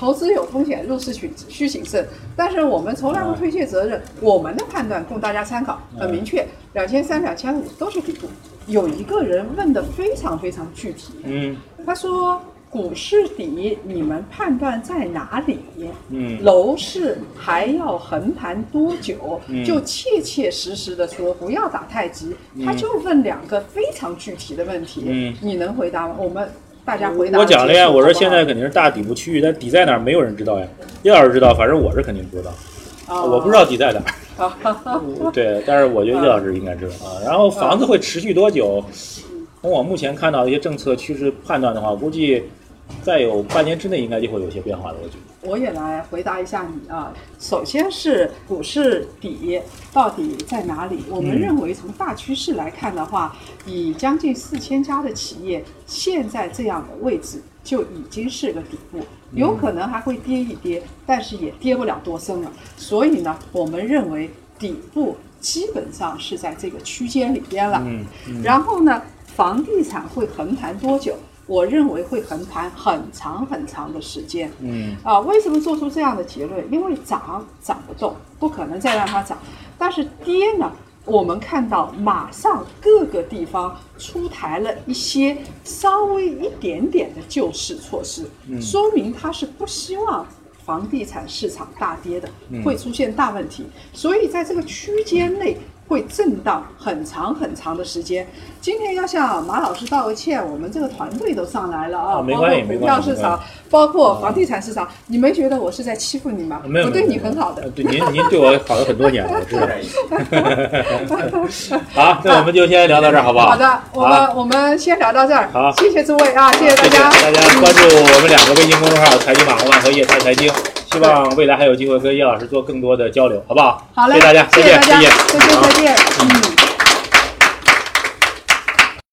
投资有风险，入市需需谨慎。但是我们从来不推卸责任，我们的判断供大家参考，很明确，两千三、两千五都是底部。有一个人问的非常非常具体，嗯他说股市底你们判断在哪里？嗯楼市还要横盘多久？嗯就切切实实的说，不要打太极。他就问两个非常具体的问题，嗯你能回答吗？我们大家回答。我讲了呀，我说现在肯定是大底部区域，但底在哪儿没有人知道呀。叶老师知道，反正我是肯定不知道，啊我不知道底在哪儿。[laughs] 对，但是我觉得叶老师应该知道啊。然后房子会持续多久？从我目前看到的一些政策趋势判断的话，估计再有半年之内应该就会有些变化的。我觉得。我也来回答一下你啊。首先是股市底到底在哪里？我们嗯认为从大趋势来看的话，以将近四千家的企业现在这样的位置就已经是个底部，有可能还会跌一跌，但是也跌不了多深了。所以呢，我们认为底部基本上是在这个区间里边了。嗯嗯然后呢，房地产会横盘多久？我认为会横盘很长很长的时间。嗯啊，为什么做出这样的结论？因为涨涨不动，不可能再让它涨。但是跌呢，我们看到马上各个地方出台了一些稍微一点点的救市措施，说明它是不希望。房地产市场大跌的，会出现大问题，所以在这个区间内会震荡很长很长的时间。今天要向马老师道个歉，我们这个团队都上来了啊，啊没包括股关系没关票市场包括房地产市场，你没觉得我是在欺负你吗？没有，我对你很好的呃。对您您对我好了很多年了，我知道。[laughs] 好，那我们就先聊到这儿，好不好？好的，我好们我们先聊到这儿。好谢谢诸位啊，谢谢大家。大家关注我们两个微信公众号“财经马红漫”和“夜谈财经”，希望未来还有机会跟叶老师做更多的交流，好不好？好嘞，谢谢大家，再见，谢大家，谢谢。再见，再见。嗯。